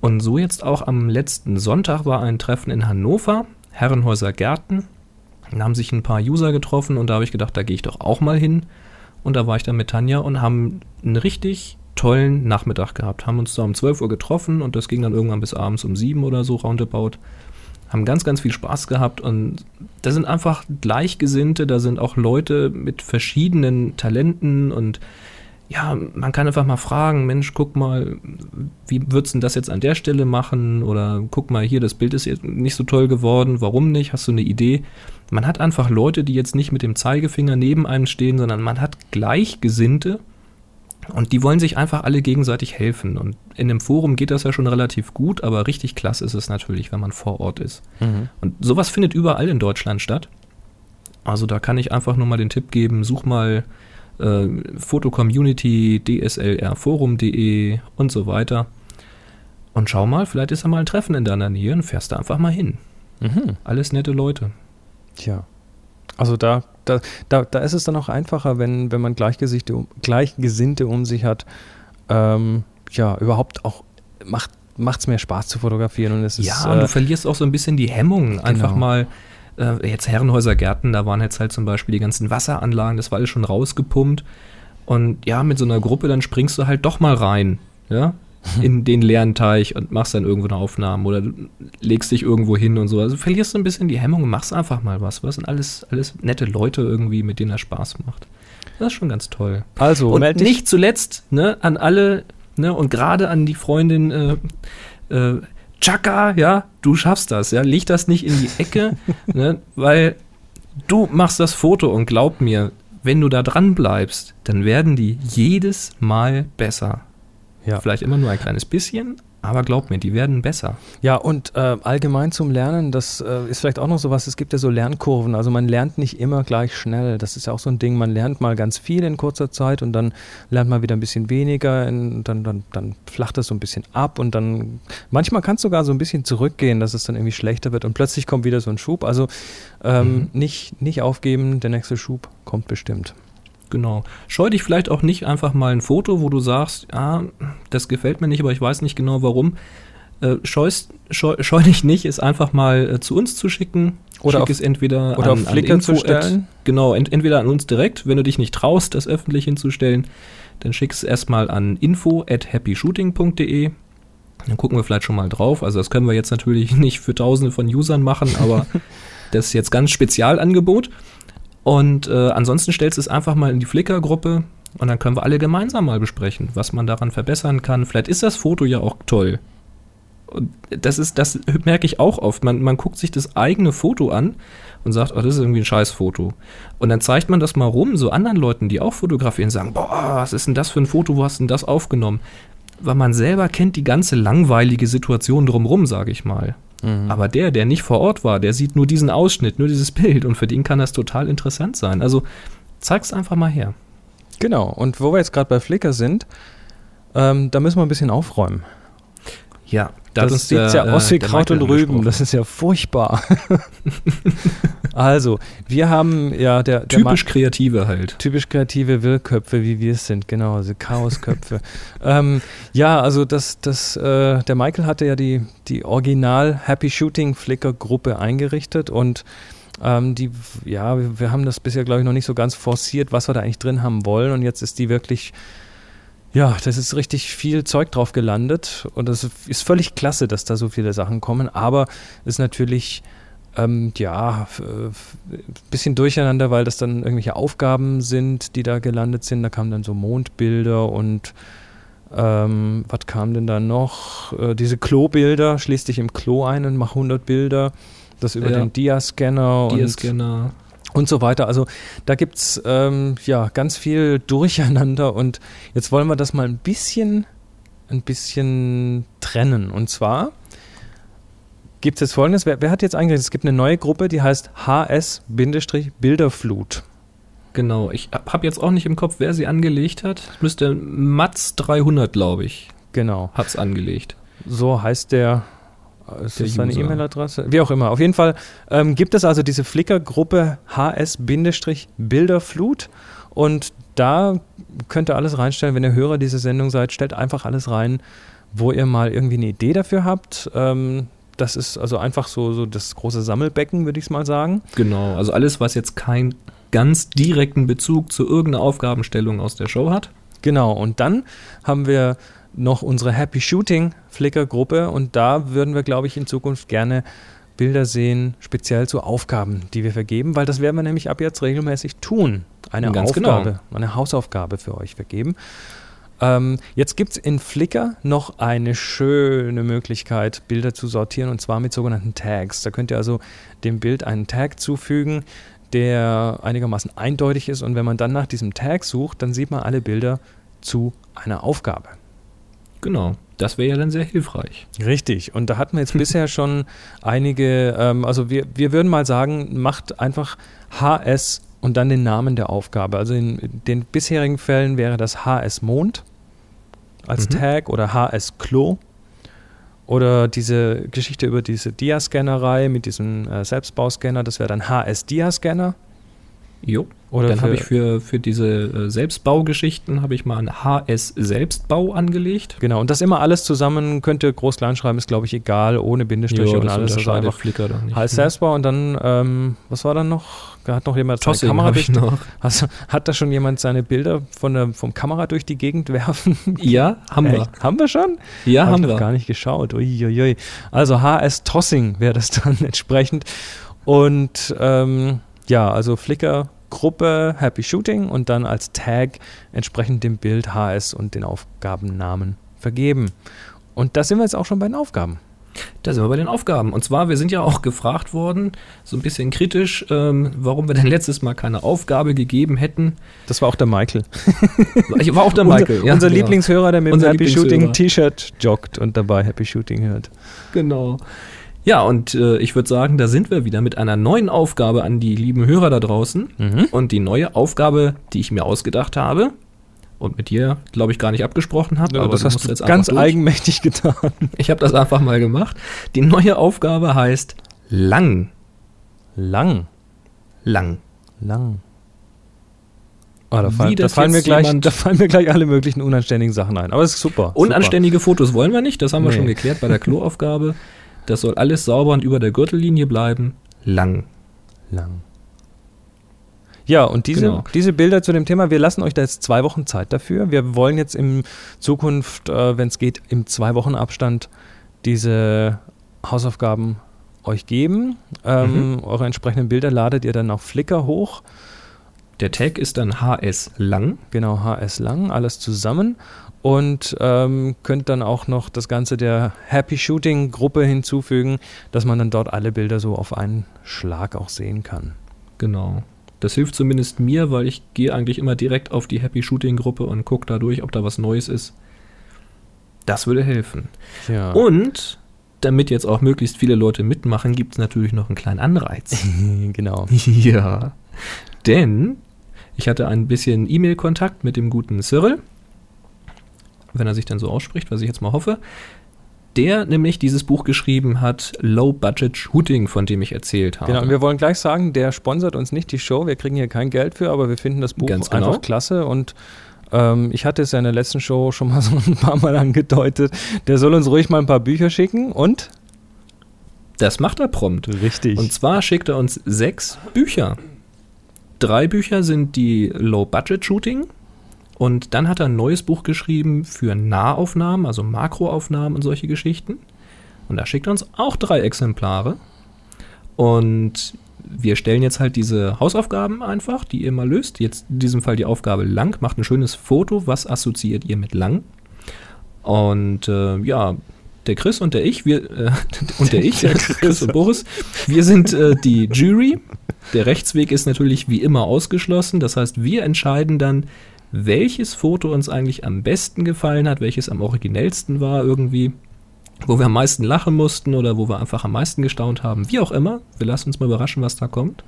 Und so jetzt auch am letzten Sonntag war ein Treffen in Hannover, Herrenhäuser Gärten. Da haben sich ein paar User getroffen und da habe ich gedacht, da gehe ich doch auch mal hin. Und da war ich dann mit Tanja und haben ein richtig tollen Nachmittag gehabt. Haben uns da um 12 Uhr getroffen und das ging dann irgendwann bis abends um 7 oder so roundabout. Haben ganz, ganz viel Spaß gehabt und da sind einfach Gleichgesinnte, da sind auch Leute mit verschiedenen Talenten und ja, man kann einfach mal fragen, Mensch, guck mal, wie würdest du das jetzt an der Stelle machen? Oder guck mal, hier, das Bild ist jetzt nicht so toll geworden, warum nicht? Hast du eine Idee? Man hat einfach Leute, die jetzt nicht mit dem Zeigefinger neben einem stehen, sondern man hat Gleichgesinnte, und die wollen sich einfach alle gegenseitig helfen. Und in dem Forum geht das ja schon relativ gut, aber richtig klasse ist es natürlich, wenn man vor Ort ist. Mhm. Und sowas findet überall in Deutschland statt. Also da kann ich einfach nur mal den Tipp geben, such mal äh, Fotocommunity, dslrforum.de und so weiter. Und schau mal, vielleicht ist da mal ein Treffen in deiner Nähe und fährst da einfach mal hin. Mhm. Alles nette Leute. Tja. Also da, da, da, da ist es dann auch einfacher, wenn, wenn man Gleichgesinnte, Gleichgesinnte um sich hat, ähm, ja, überhaupt auch macht macht es mehr Spaß zu fotografieren und es ist Ja, und du äh, verlierst auch so ein bisschen die Hemmung. Einfach Genau. mal, äh, jetzt Herrenhäuser Gärten, da waren jetzt halt zum Beispiel die ganzen Wasseranlagen, das war alles schon rausgepumpt. Und ja, mit so einer Gruppe, dann springst du halt doch mal rein, ja, in den leeren Teich und machst dann irgendwo eine Aufnahme oder du legst dich irgendwo hin und so. Also verlierst du ein bisschen die Hemmung und machst einfach mal was. Was sind alles, alles nette Leute irgendwie, mit denen er Spaß macht. Das ist schon ganz toll. also Und nicht zuletzt ne, an alle ne, und gerade an die Freundin äh, äh, Chaka, ja, du schaffst das, ja, leg das nicht in die Ecke, ne, weil du machst das Foto und glaub mir, wenn du da dran bleibst, dann werden die jedes Mal besser. Ja. Vielleicht immer nur ein kleines bisschen, aber glaub mir, die werden besser. Ja, und äh, allgemein zum Lernen, das äh, ist vielleicht auch noch so was, es gibt ja so Lernkurven, also man lernt nicht immer gleich schnell, das ist ja auch so ein Ding, man lernt mal ganz viel in kurzer Zeit und dann lernt man wieder ein bisschen weniger, in, dann, dann, dann flacht das so ein bisschen ab und dann, manchmal kann es sogar so ein bisschen zurückgehen, dass es dann irgendwie schlechter wird und plötzlich kommt wieder so ein Schub, also ähm, nicht, nicht aufgeben, der nächste Schub kommt bestimmt. Genau. Scheu dich vielleicht auch nicht einfach mal ein Foto, wo du sagst, ja, das gefällt mir nicht, aber ich weiß nicht genau warum. Äh, scheust, scheu, scheu dich nicht, es einfach mal äh, zu uns zu schicken. Oder Schick auf- es entweder oder an, auf Flickr zu info- stellen. Genau, ent, entweder an uns direkt, wenn du dich nicht traust, das öffentlich hinzustellen, dann schick es erstmal an info at happyshooting.de. Dann gucken wir vielleicht schon mal drauf. Also das können wir jetzt natürlich nicht für tausende von Usern machen, aber das ist jetzt ganz Spezialangebot. Und äh, ansonsten stellst du es einfach mal in die Flickr-Gruppe und dann können wir alle gemeinsam mal besprechen, was man daran verbessern kann. Vielleicht ist das Foto ja auch toll. Und das ist, das merke ich auch oft. Man, man guckt sich das eigene Foto an und sagt, oh, das ist irgendwie ein scheiß Foto. Und dann zeigt man das mal rum, so anderen Leuten, die auch fotografieren, sagen, boah, was ist denn das für ein Foto, wo hast du denn das aufgenommen? Weil man selber kennt die ganze langweilige Situation drumrum, sage ich mal. Aber der, der nicht vor Ort war, der sieht nur diesen Ausschnitt, nur dieses Bild und für den kann das total interessant sein. Also zeig's einfach mal her. Genau, und wo wir jetzt gerade bei Flickr sind, ähm, da müssen wir ein bisschen aufräumen. Ja, Das sieht ja aus wie Kraut und Rüben. Das ist ja furchtbar. also, wir haben ja der, der typisch Kreative halt. typisch kreative Wirrköpfe, wie wir es sind, genau, also Chaosköpfe. ähm, ja, also das, das, äh, der Michael hatte ja die, die Original Happy Shooting Flickr Gruppe eingerichtet und ähm, die, ja, wir, wir haben das bisher, glaube ich, noch nicht so ganz forciert, was wir da eigentlich drin haben wollen und jetzt ist die wirklich ja, das ist richtig viel Zeug drauf gelandet und das ist völlig klasse, dass da so viele Sachen kommen, aber ist natürlich ähm, ja f- bisschen durcheinander, weil das dann irgendwelche Aufgaben sind, die da gelandet sind. Da kamen dann so Mondbilder und ähm, was kam denn da noch? Äh, diese Klobilder, schließ dich im Klo ein und mach 100 Bilder. Das über Ja. den Dia-Scanner Dia-Scanner. und so weiter. Also da gibt's ähm, ja ganz viel Durcheinander und jetzt wollen wir das mal ein bisschen, ein bisschen trennen. Und zwar gibt es jetzt folgendes, wer, wer hat jetzt eingerichtet? Es gibt eine neue Gruppe, die heißt HS-Bilderflut. Genau, ich habe jetzt auch nicht im Kopf, wer sie angelegt hat. Es müsste Matz 300, glaube ich, Genau. hat's angelegt. So heißt der. Ist das seine. E-Mail-Adresse? Wie auch immer. Auf jeden Fall ähm, gibt es also diese Flickr-Gruppe HS-Bilderflut und da könnt ihr alles reinstellen. Wenn ihr Hörer dieser Sendung seid, stellt einfach alles rein, wo ihr mal irgendwie eine Idee dafür habt. Ähm, das ist also einfach so, so das große Sammelbecken, würde ich es mal sagen. Genau, also alles, was jetzt keinen ganz direkten Bezug zu irgendeiner Aufgabenstellung aus der Show hat. Genau, und dann haben wir noch unsere Happy Shooting Flickr-Gruppe und da würden wir, glaube ich, in Zukunft gerne Bilder sehen, speziell zu Aufgaben, die wir vergeben, weil das werden wir nämlich ab jetzt regelmäßig tun. Eine Ganz Aufgabe, eine Hausaufgabe für euch vergeben. Ähm, jetzt gibt es in Flickr noch eine schöne Möglichkeit, Bilder zu sortieren und zwar mit sogenannten Tags. Da könnt ihr also dem Bild einen Tag zufügen, der einigermaßen eindeutig ist und wenn man dann nach diesem Tag sucht, dann sieht man alle Bilder zu einer Aufgabe. Genau, das wäre ja dann sehr hilfreich. Richtig. Und da hatten wir jetzt bisher schon einige, ähm, also wir, wir würden mal sagen, macht einfach HS und dann den Namen der Aufgabe. Also in den bisherigen Fällen wäre das HS Mond als Mhm. Tag oder HS Klo. Oder diese Geschichte über diese Dia-Scannerei mit diesem äh, Selbstbauscanner, das wäre dann HS Dia-Scanner. Jo. Oder Dann habe ich für, für diese äh, Selbstbaugeschichten habe ich mal ein HS Selbstbau angelegt. Genau, und das immer alles zusammen, könnt ihr groß klein schreiben, ist glaube ich egal, ohne Bindestriche Jo, und das alles. Also unterscheidet einfach Flickr doch nicht. heißt Selbstbau und dann, ähm, was war dann noch? Hat noch jemand seine Tossing Kamera durch noch. Also, hat da schon jemand seine Bilder von der, vom Kamera durch die Gegend werfen? Ja, haben wir. Echt? Haben wir schon? Ja, Hab haben ich noch wir. gar nicht geschaut. Uiuiui. Also HS Tossing wäre das dann entsprechend. Und ähm, ja, also Flickr Gruppe Happy Shooting und dann als Tag entsprechend dem Bild HS und den Aufgabennamen vergeben. Und da sind wir jetzt auch schon bei den Aufgaben. Da sind wir bei den Aufgaben. Und zwar, wir sind ja auch gefragt worden, so ein bisschen kritisch, ähm, warum wir denn letztes Mal keine Aufgabe gegeben hätten. Das war auch der Michael. Ich war auch der unser Michael. ja, unser genau. Lieblingshörer, der mit Unser dem Happy. Shooting T-Shirt joggt und dabei Happy Shooting hört. Genau. Ja, und äh, ich würde sagen, da sind wir wieder mit einer neuen Aufgabe an die lieben Hörer da draußen. Mhm. Und die neue Aufgabe, die ich mir ausgedacht habe und mit dir, glaube ich, gar nicht abgesprochen habe, Ja, aber das hast du jetzt ganz eigenmächtig getan. Ich habe das einfach mal gemacht. Die neue Aufgabe heißt lang. Lang. Lang. Lang. Ah, da, Wie fallen, da, das fallen mir gleich, da fallen mir gleich alle möglichen unanständigen Sachen ein. Aber es ist super. Unanständige Fotos wollen wir nicht, das haben wir Nee. schon geklärt bei der Kloaufgabe. Das soll alles sauber und über der Gürtellinie bleiben. Lang. Lang. Ja, und diese, Genau. diese Bilder zu dem Thema, wir lassen euch da jetzt zwei Wochen Zeit dafür. Wir wollen jetzt in Zukunft, äh, wenn es geht, im zwei Wochen Abstand diese Hausaufgaben euch geben. Ähm, Eure entsprechenden Bilder ladet ihr dann auf Flickr hoch. Der Tag ist dann HS lang. Genau, HS lang, alles zusammen. Und ähm, könnt dann auch noch das Ganze der Happy Shooting Gruppe hinzufügen, dass man dann dort alle Bilder so auf einen Schlag auch sehen kann. Genau. Das hilft zumindest mir, weil ich gehe eigentlich immer direkt auf die Happy Shooting Gruppe und gucke da durch, ob da was Neues ist. Das würde helfen. Ja. Und damit jetzt auch möglichst viele Leute mitmachen, gibt es natürlich noch einen kleinen Anreiz. genau. ja. Denn ich hatte ein bisschen E-Mail-Kontakt mit dem guten Cyril, wenn er sich dann so ausspricht, was ich jetzt mal hoffe, der nämlich dieses Buch geschrieben hat, Low Budget Shooting, von dem ich erzählt habe. Genau, und wir wollen gleich sagen, der sponsert uns nicht die Show, wir kriegen hier kein Geld für, aber wir finden das Buch Ganz genau. einfach klasse und ähm, ich hatte es ja in der letzten Show schon mal so ein paar Mal angedeutet, der soll uns ruhig mal ein paar Bücher schicken und das macht er prompt. richtig. Und zwar schickt er uns sechs Bücher. Drei Bücher sind die Low Budget Shooting. Und dann hat er ein neues Buch geschrieben für Nahaufnahmen, also Makroaufnahmen und solche Geschichten. Und da schickt er uns auch drei Exemplare. Und wir stellen jetzt halt diese Hausaufgaben einfach, die ihr mal löst. Jetzt in diesem Fall die Aufgabe lang. Macht ein schönes Foto. Was assoziiert ihr mit lang? Und äh, ja, der Chris und der ich, wir äh, und der ich, Chris. und Boris, wir sind äh, die Jury. Der Rechtsweg ist natürlich wie immer ausgeschlossen. Das heißt, wir entscheiden dann, welches Foto uns eigentlich am besten gefallen hat, welches am originellsten war irgendwie, wo wir am meisten lachen mussten oder wo wir einfach am meisten gestaunt haben. Wie auch immer, wir lassen uns mal überraschen, was da kommt.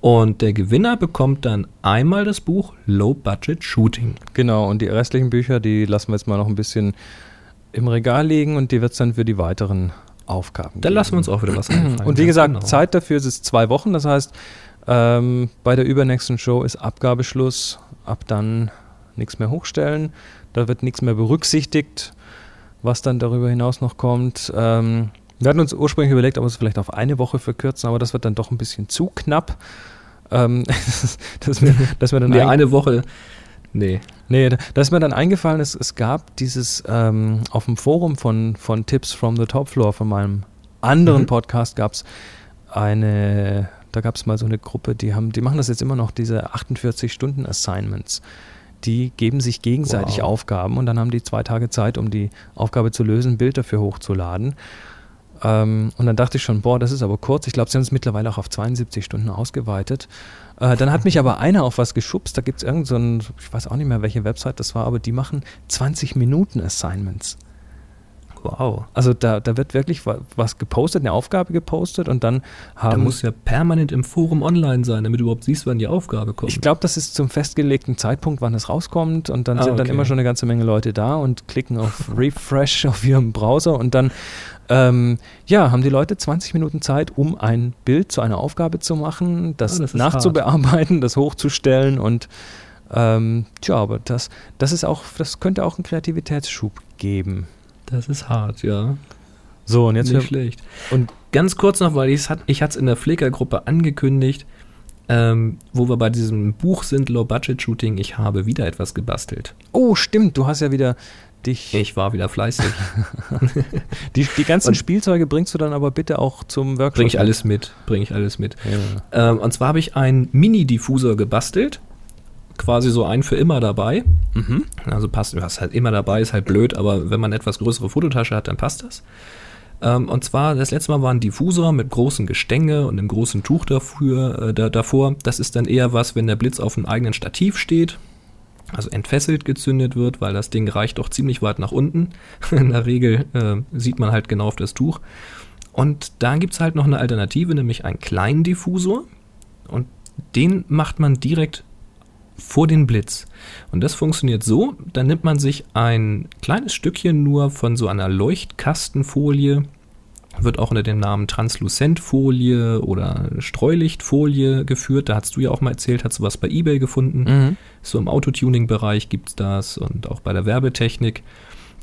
Und der Gewinner bekommt dann einmal das Buch Low Budget Shooting. Genau, und die restlichen Bücher, die lassen wir jetzt mal noch ein bisschen im Regal liegen und die wird es dann für die weiteren Aufgaben Da lassen wir uns auch wieder was einfallen. Und wie gesagt, genau. Zeit dafür ist es zwei Wochen. Das heißt, ähm, bei der übernächsten Show ist Abgabeschluss. Ab dann nichts mehr hochstellen. Da wird nichts mehr berücksichtigt, was dann darüber hinaus noch kommt. Ähm, wir hatten uns ursprünglich überlegt, ob wir es vielleicht auf eine Woche verkürzen, aber das wird dann doch ein bisschen zu knapp. Ähm, dass, wir, dass wir dann Nee, ein- eine Woche. Nee. Nee, da da ist mir dann eingefallen, es, es gab dieses ähm, auf dem Forum von, von Tips from the Top Floor, von meinem anderen Mhm. Podcast, gab es eine, da gab es mal so eine Gruppe, die haben, die machen das jetzt immer noch, diese 48-Stunden-Assignments. Die geben sich gegenseitig Wow. Aufgaben und dann haben die zwei Tage Zeit, um die Aufgabe zu lösen, ein Bild dafür hochzuladen. Ähm, und dann dachte ich schon, boah, das ist aber kurz. Ich glaube, sie haben es mittlerweile auch auf 72 Stunden ausgeweitet. Äh, dann hat mich aber einer auf was geschubst. Da gibt es irgend so ich weiß auch nicht mehr, welche Website das war, aber die machen 20 Minuten Assignments. Wow. Also da, da wird wirklich wa- was gepostet, eine Aufgabe gepostet und dann Da haben muss ja permanent im Forum online sein, damit du überhaupt siehst, wann die Aufgabe kommt. Ich glaube, das ist zum festgelegten Zeitpunkt, wann es rauskommt und dann Ah, sind dann okay. immer schon eine ganze Menge Leute da und klicken auf Refresh auf ihrem Browser und dann ähm, ja, haben die Leute 20 Minuten Zeit, um ein Bild zu einer Aufgabe zu machen, das, Ah, das nachzubearbeiten, das hochzustellen und ähm, tja, aber das, das ist auch, das könnte auch einen Kreativitätsschub geben. Das ist hart, ja. So, und jetzt Nicht schlecht. und Ganz kurz noch, weil ich hatte es in der Flickr-Gruppe angekündigt, ähm, wo wir bei diesem Buch sind, Low Budget Shooting, ich habe wieder etwas gebastelt. oh, stimmt, du hast ja wieder dich Ich war wieder fleißig. die, die ganzen Und- Spielzeuge bringst du dann aber bitte auch zum Workshop. Bring ich alles mit, bring ich alles mit. Ja. Ähm, und zwar habe ich einen Mini-Diffusor gebastelt. Quasi so ein für immer dabei. Mhm. Also passt, was halt immer dabei ist halt blöd, aber wenn man eine etwas größere Fototasche hat, dann passt das. Ähm, und zwar, das letzte Mal war ein Diffusor mit großen Gestänge und einem großen Tuch dafür, äh, da, davor. Das ist dann eher was, wenn der Blitz auf einem eigenen Stativ steht, also entfesselt gezündet wird, weil das Ding reicht doch ziemlich weit nach unten. In der Regel äh, sieht man halt genau auf das Tuch. Und da gibt's halt noch eine Alternative, nämlich einen kleinen Diffusor. Und den macht man direkt vor den Blitz. Und das funktioniert so, da nimmt man sich ein kleines Stückchen nur von so einer Leuchtkastenfolie, wird auch unter dem Namen Transluzentfolie oder Streulichtfolie geführt. Da hast du ja auch mal erzählt, hast du was bei eBay gefunden. Mhm. So im Autotuning-Bereich gibt's das und auch bei der Werbetechnik.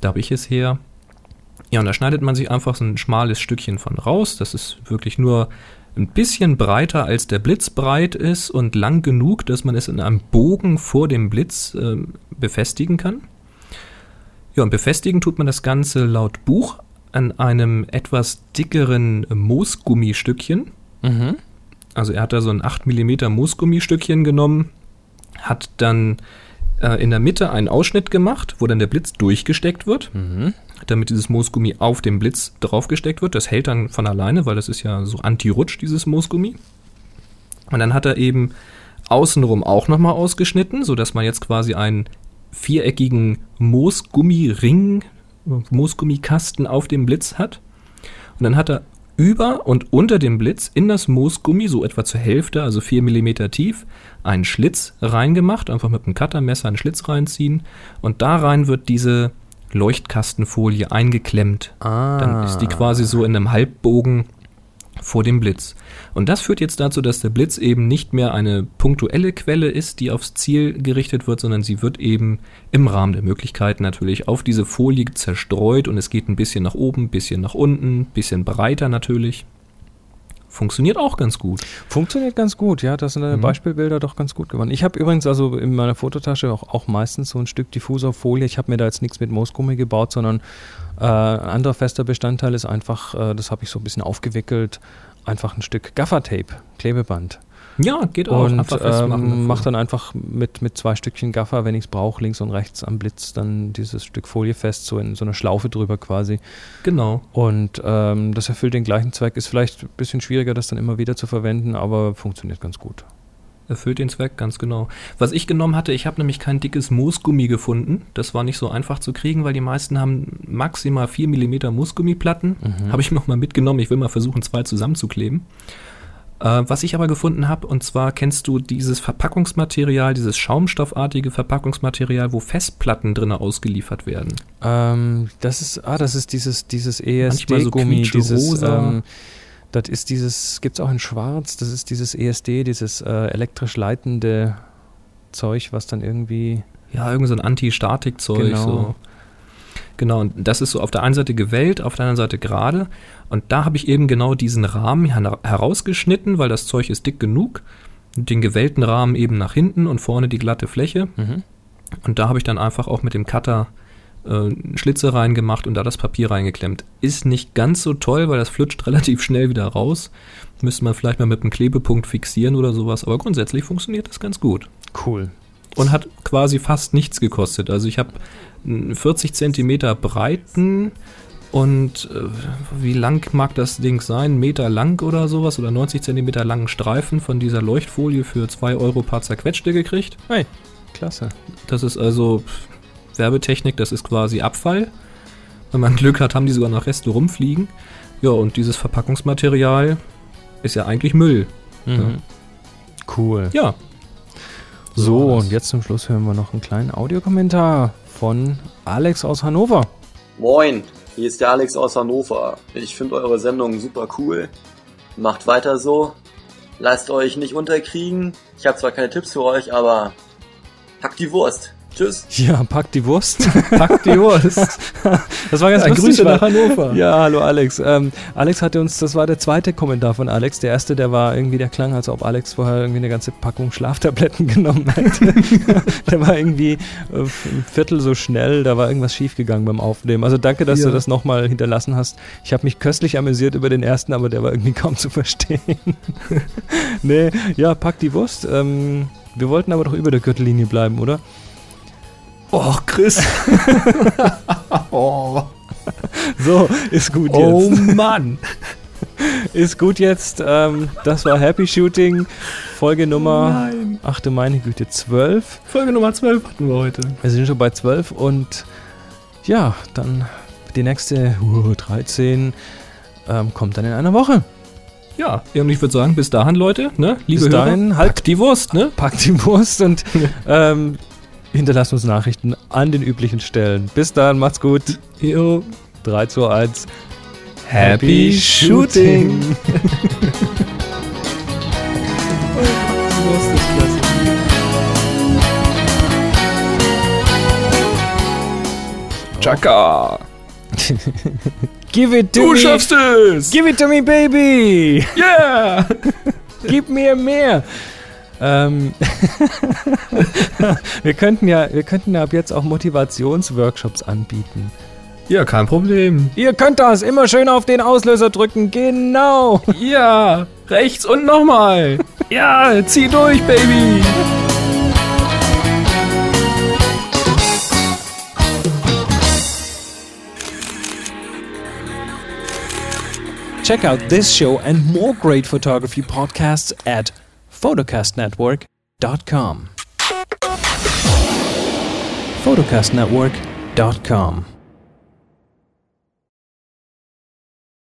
Da habe ich es her. Ja, und da schneidet man sich einfach so ein schmales Stückchen von raus. Das ist wirklich nur ein bisschen breiter als der Blitz breit ist und lang genug, dass man es in einem Bogen vor dem Blitz ähm, befestigen kann. Ja, und befestigen tut man das Ganze laut Buch an einem etwas dickeren Moosgummistückchen. Mhm. Also er hat da so ein 8 mm Moosgummistückchen genommen, hat dann äh, in der Mitte einen Ausschnitt gemacht, wo dann der Blitz durchgesteckt wird, Mhm. Damit dieses Moosgummi auf dem Blitz draufgesteckt wird. Das hält dann von alleine, weil das ist ja so anti-rutsch, dieses Moosgummi. Und dann hat er eben außenrum auch nochmal ausgeschnitten, sodass man jetzt quasi einen viereckigen Moosgummiring, Moosgummikasten auf dem Blitz hat. Und dann hat er über und unter dem Blitz in das Moosgummi, so etwa zur Hälfte, also 4 mm tief, einen Schlitz reingemacht, einfach mit einem Cuttermesser einen Schlitz reinziehen und da rein wird diese Leuchtkastenfolie eingeklemmt. Ah. Dann ist die quasi so in einem Halbbogen vor dem Blitz. Und das führt jetzt dazu, dass der Blitz eben nicht mehr eine punktuelle Quelle ist, die aufs Ziel gerichtet wird, sondern sie wird eben im Rahmen der Möglichkeiten natürlich auf diese Folie zerstreut und es geht ein bisschen nach oben, ein bisschen nach unten, ein bisschen breiter natürlich. Funktioniert auch ganz gut. Funktioniert ganz gut, ja. Das sind deine Mhm. Beispielbilder doch ganz gut geworden. Ich habe übrigens also in meiner Fototasche auch, auch meistens so ein Stück Diffuserfolie. Ich habe mir da jetzt nichts mit Moosgummi gebaut, sondern äh, ein anderer fester Bestandteil ist einfach, äh, das habe ich so ein bisschen aufgewickelt, einfach ein Stück Gaffertape, Klebeband. Ja, geht auch. und ähm, mach dann einfach mit, mit zwei Stückchen Gaffer, wenn ich es brauche, links und rechts am Blitz dann dieses Stück Folie fest, so in so einer Schlaufe drüber quasi. Genau. Und ähm, das erfüllt den gleichen Zweck. Ist vielleicht ein bisschen schwieriger, das dann immer wieder zu verwenden, aber funktioniert ganz gut. Erfüllt den Zweck, ganz genau. Was ich genommen hatte, ich habe nämlich kein dickes Moosgummi gefunden. Das war nicht so einfach zu kriegen, weil die meisten haben maximal 4 mm Moosgummiplatten. Mhm. Habe ich noch mal mitgenommen. Ich will mal versuchen, zwei zusammenzukleben. Äh, was ich aber gefunden habe, und zwar kennst du dieses Verpackungsmaterial, dieses schaumstoffartige Verpackungsmaterial, wo Festplatten drinne ausgeliefert werden. Ähm, das ist, ah, das ist dieses, dieses Manchmal so ESD-Gummi, dieses, ähm, das ist dieses, gibt's auch in Schwarz, das ist dieses ESD, dieses äh, elektrisch leitende Zeug, was dann irgendwie, Ja, irgend so ein Anti-Statik-Zeug. Genau. So. Genau, und das ist so auf der einen Seite gewellt, auf der anderen Seite gerade. Und da habe ich eben genau diesen Rahmen her herausgeschnitten, weil das Zeug ist dick genug. Den gewellten Rahmen eben nach hinten und vorne die glatte Fläche. mhm. Und da habe ich dann einfach auch mit dem Cutter äh, Schlitze reingemacht und da das Papier reingeklemmt. Ist nicht ganz so toll, weil das flutscht relativ schnell wieder raus. Müsste man vielleicht mal mit einem Klebepunkt fixieren oder sowas. Aber grundsätzlich funktioniert das ganz gut cool. und hat quasi fast nichts gekostet. Also ich habe 40 Zentimeter breiten und äh, wie lang mag das Ding sein? Meter lang oder sowas oder 90 Zentimeter langen Streifen von dieser Leuchtfolie für 2 Euro paar zerquetschte gekriegt. Hey, klasse. Das ist also Werbetechnik, das ist quasi Abfall. Wenn man Glück hat, haben die sogar noch Reste rumfliegen. Ja, und dieses Verpackungsmaterial ist ja eigentlich Müll. Mhm. Cool. Ja, So, war's. und jetzt zum Schluss hören wir noch einen kleinen Audiokommentar von Alex aus Hannover. Moin, hier ist der Alex aus Hannover. Ich finde eure Sendung super cool. Macht weiter so. Lasst euch nicht unterkriegen. Ich habe zwar keine Tipps für euch, aber packt die Wurst. Tschüss. Ja, pack die Wurst. pack die Wurst. Das war ganz Ja, lustig. Grüße nach Hannover. Ja, hallo Alex. Ähm, Alex hatte uns, das war der zweite Kommentar von Alex. Der erste, der war irgendwie, der klang, als ob Alex vorher irgendwie eine ganze Packung Schlaftabletten genommen hätte. der war irgendwie äh, ein Viertel so schnell, da war irgendwas schiefgegangen beim Aufnehmen. Also danke, dass Ja. du das nochmal hinterlassen hast. Ich habe mich köstlich amüsiert über den ersten, aber der war irgendwie kaum zu verstehen. nee, ja, pack die Wurst. Ähm, wir wollten aber doch über der Gürtellinie bleiben, oder? Oh, Chris. oh, So, ist gut jetzt. oh Mann. Ist gut jetzt. Ähm, das war Happy Shooting, Folge Nummer, Nein. ach du meine Güte, 12. Folge Nummer 12 hatten wir heute. Wir sind schon bei 12 und ja, dann die nächste uh, 13 ähm, kommt dann in einer Woche. Ja, und ich würde sagen, bis dahin, Leute, ne? Liebe Bis Hörer, dahin, halt- packt die Wurst, ne? Packt die Wurst und ähm, hinterlasst uns Nachrichten an den üblichen Stellen. Bis dann, macht's gut. Jo. 3, 2, 1. Happy Shooting. Chaka. Give it to Du me. schaffst es! Give it to me, baby. Yeah! Gib mir mehr. Ähm, wir könnten ja, wir könnten ja ab jetzt auch Motivationsworkshops anbieten. Ja, kein Problem. Ihr könnt das immer schön auf den Auslöser drücken. Genau. Ja, rechts und nochmal. Ja, zieh durch, Baby. Check out this show and more great photography podcasts at photocastnetwork.com. photocastnetwork.com.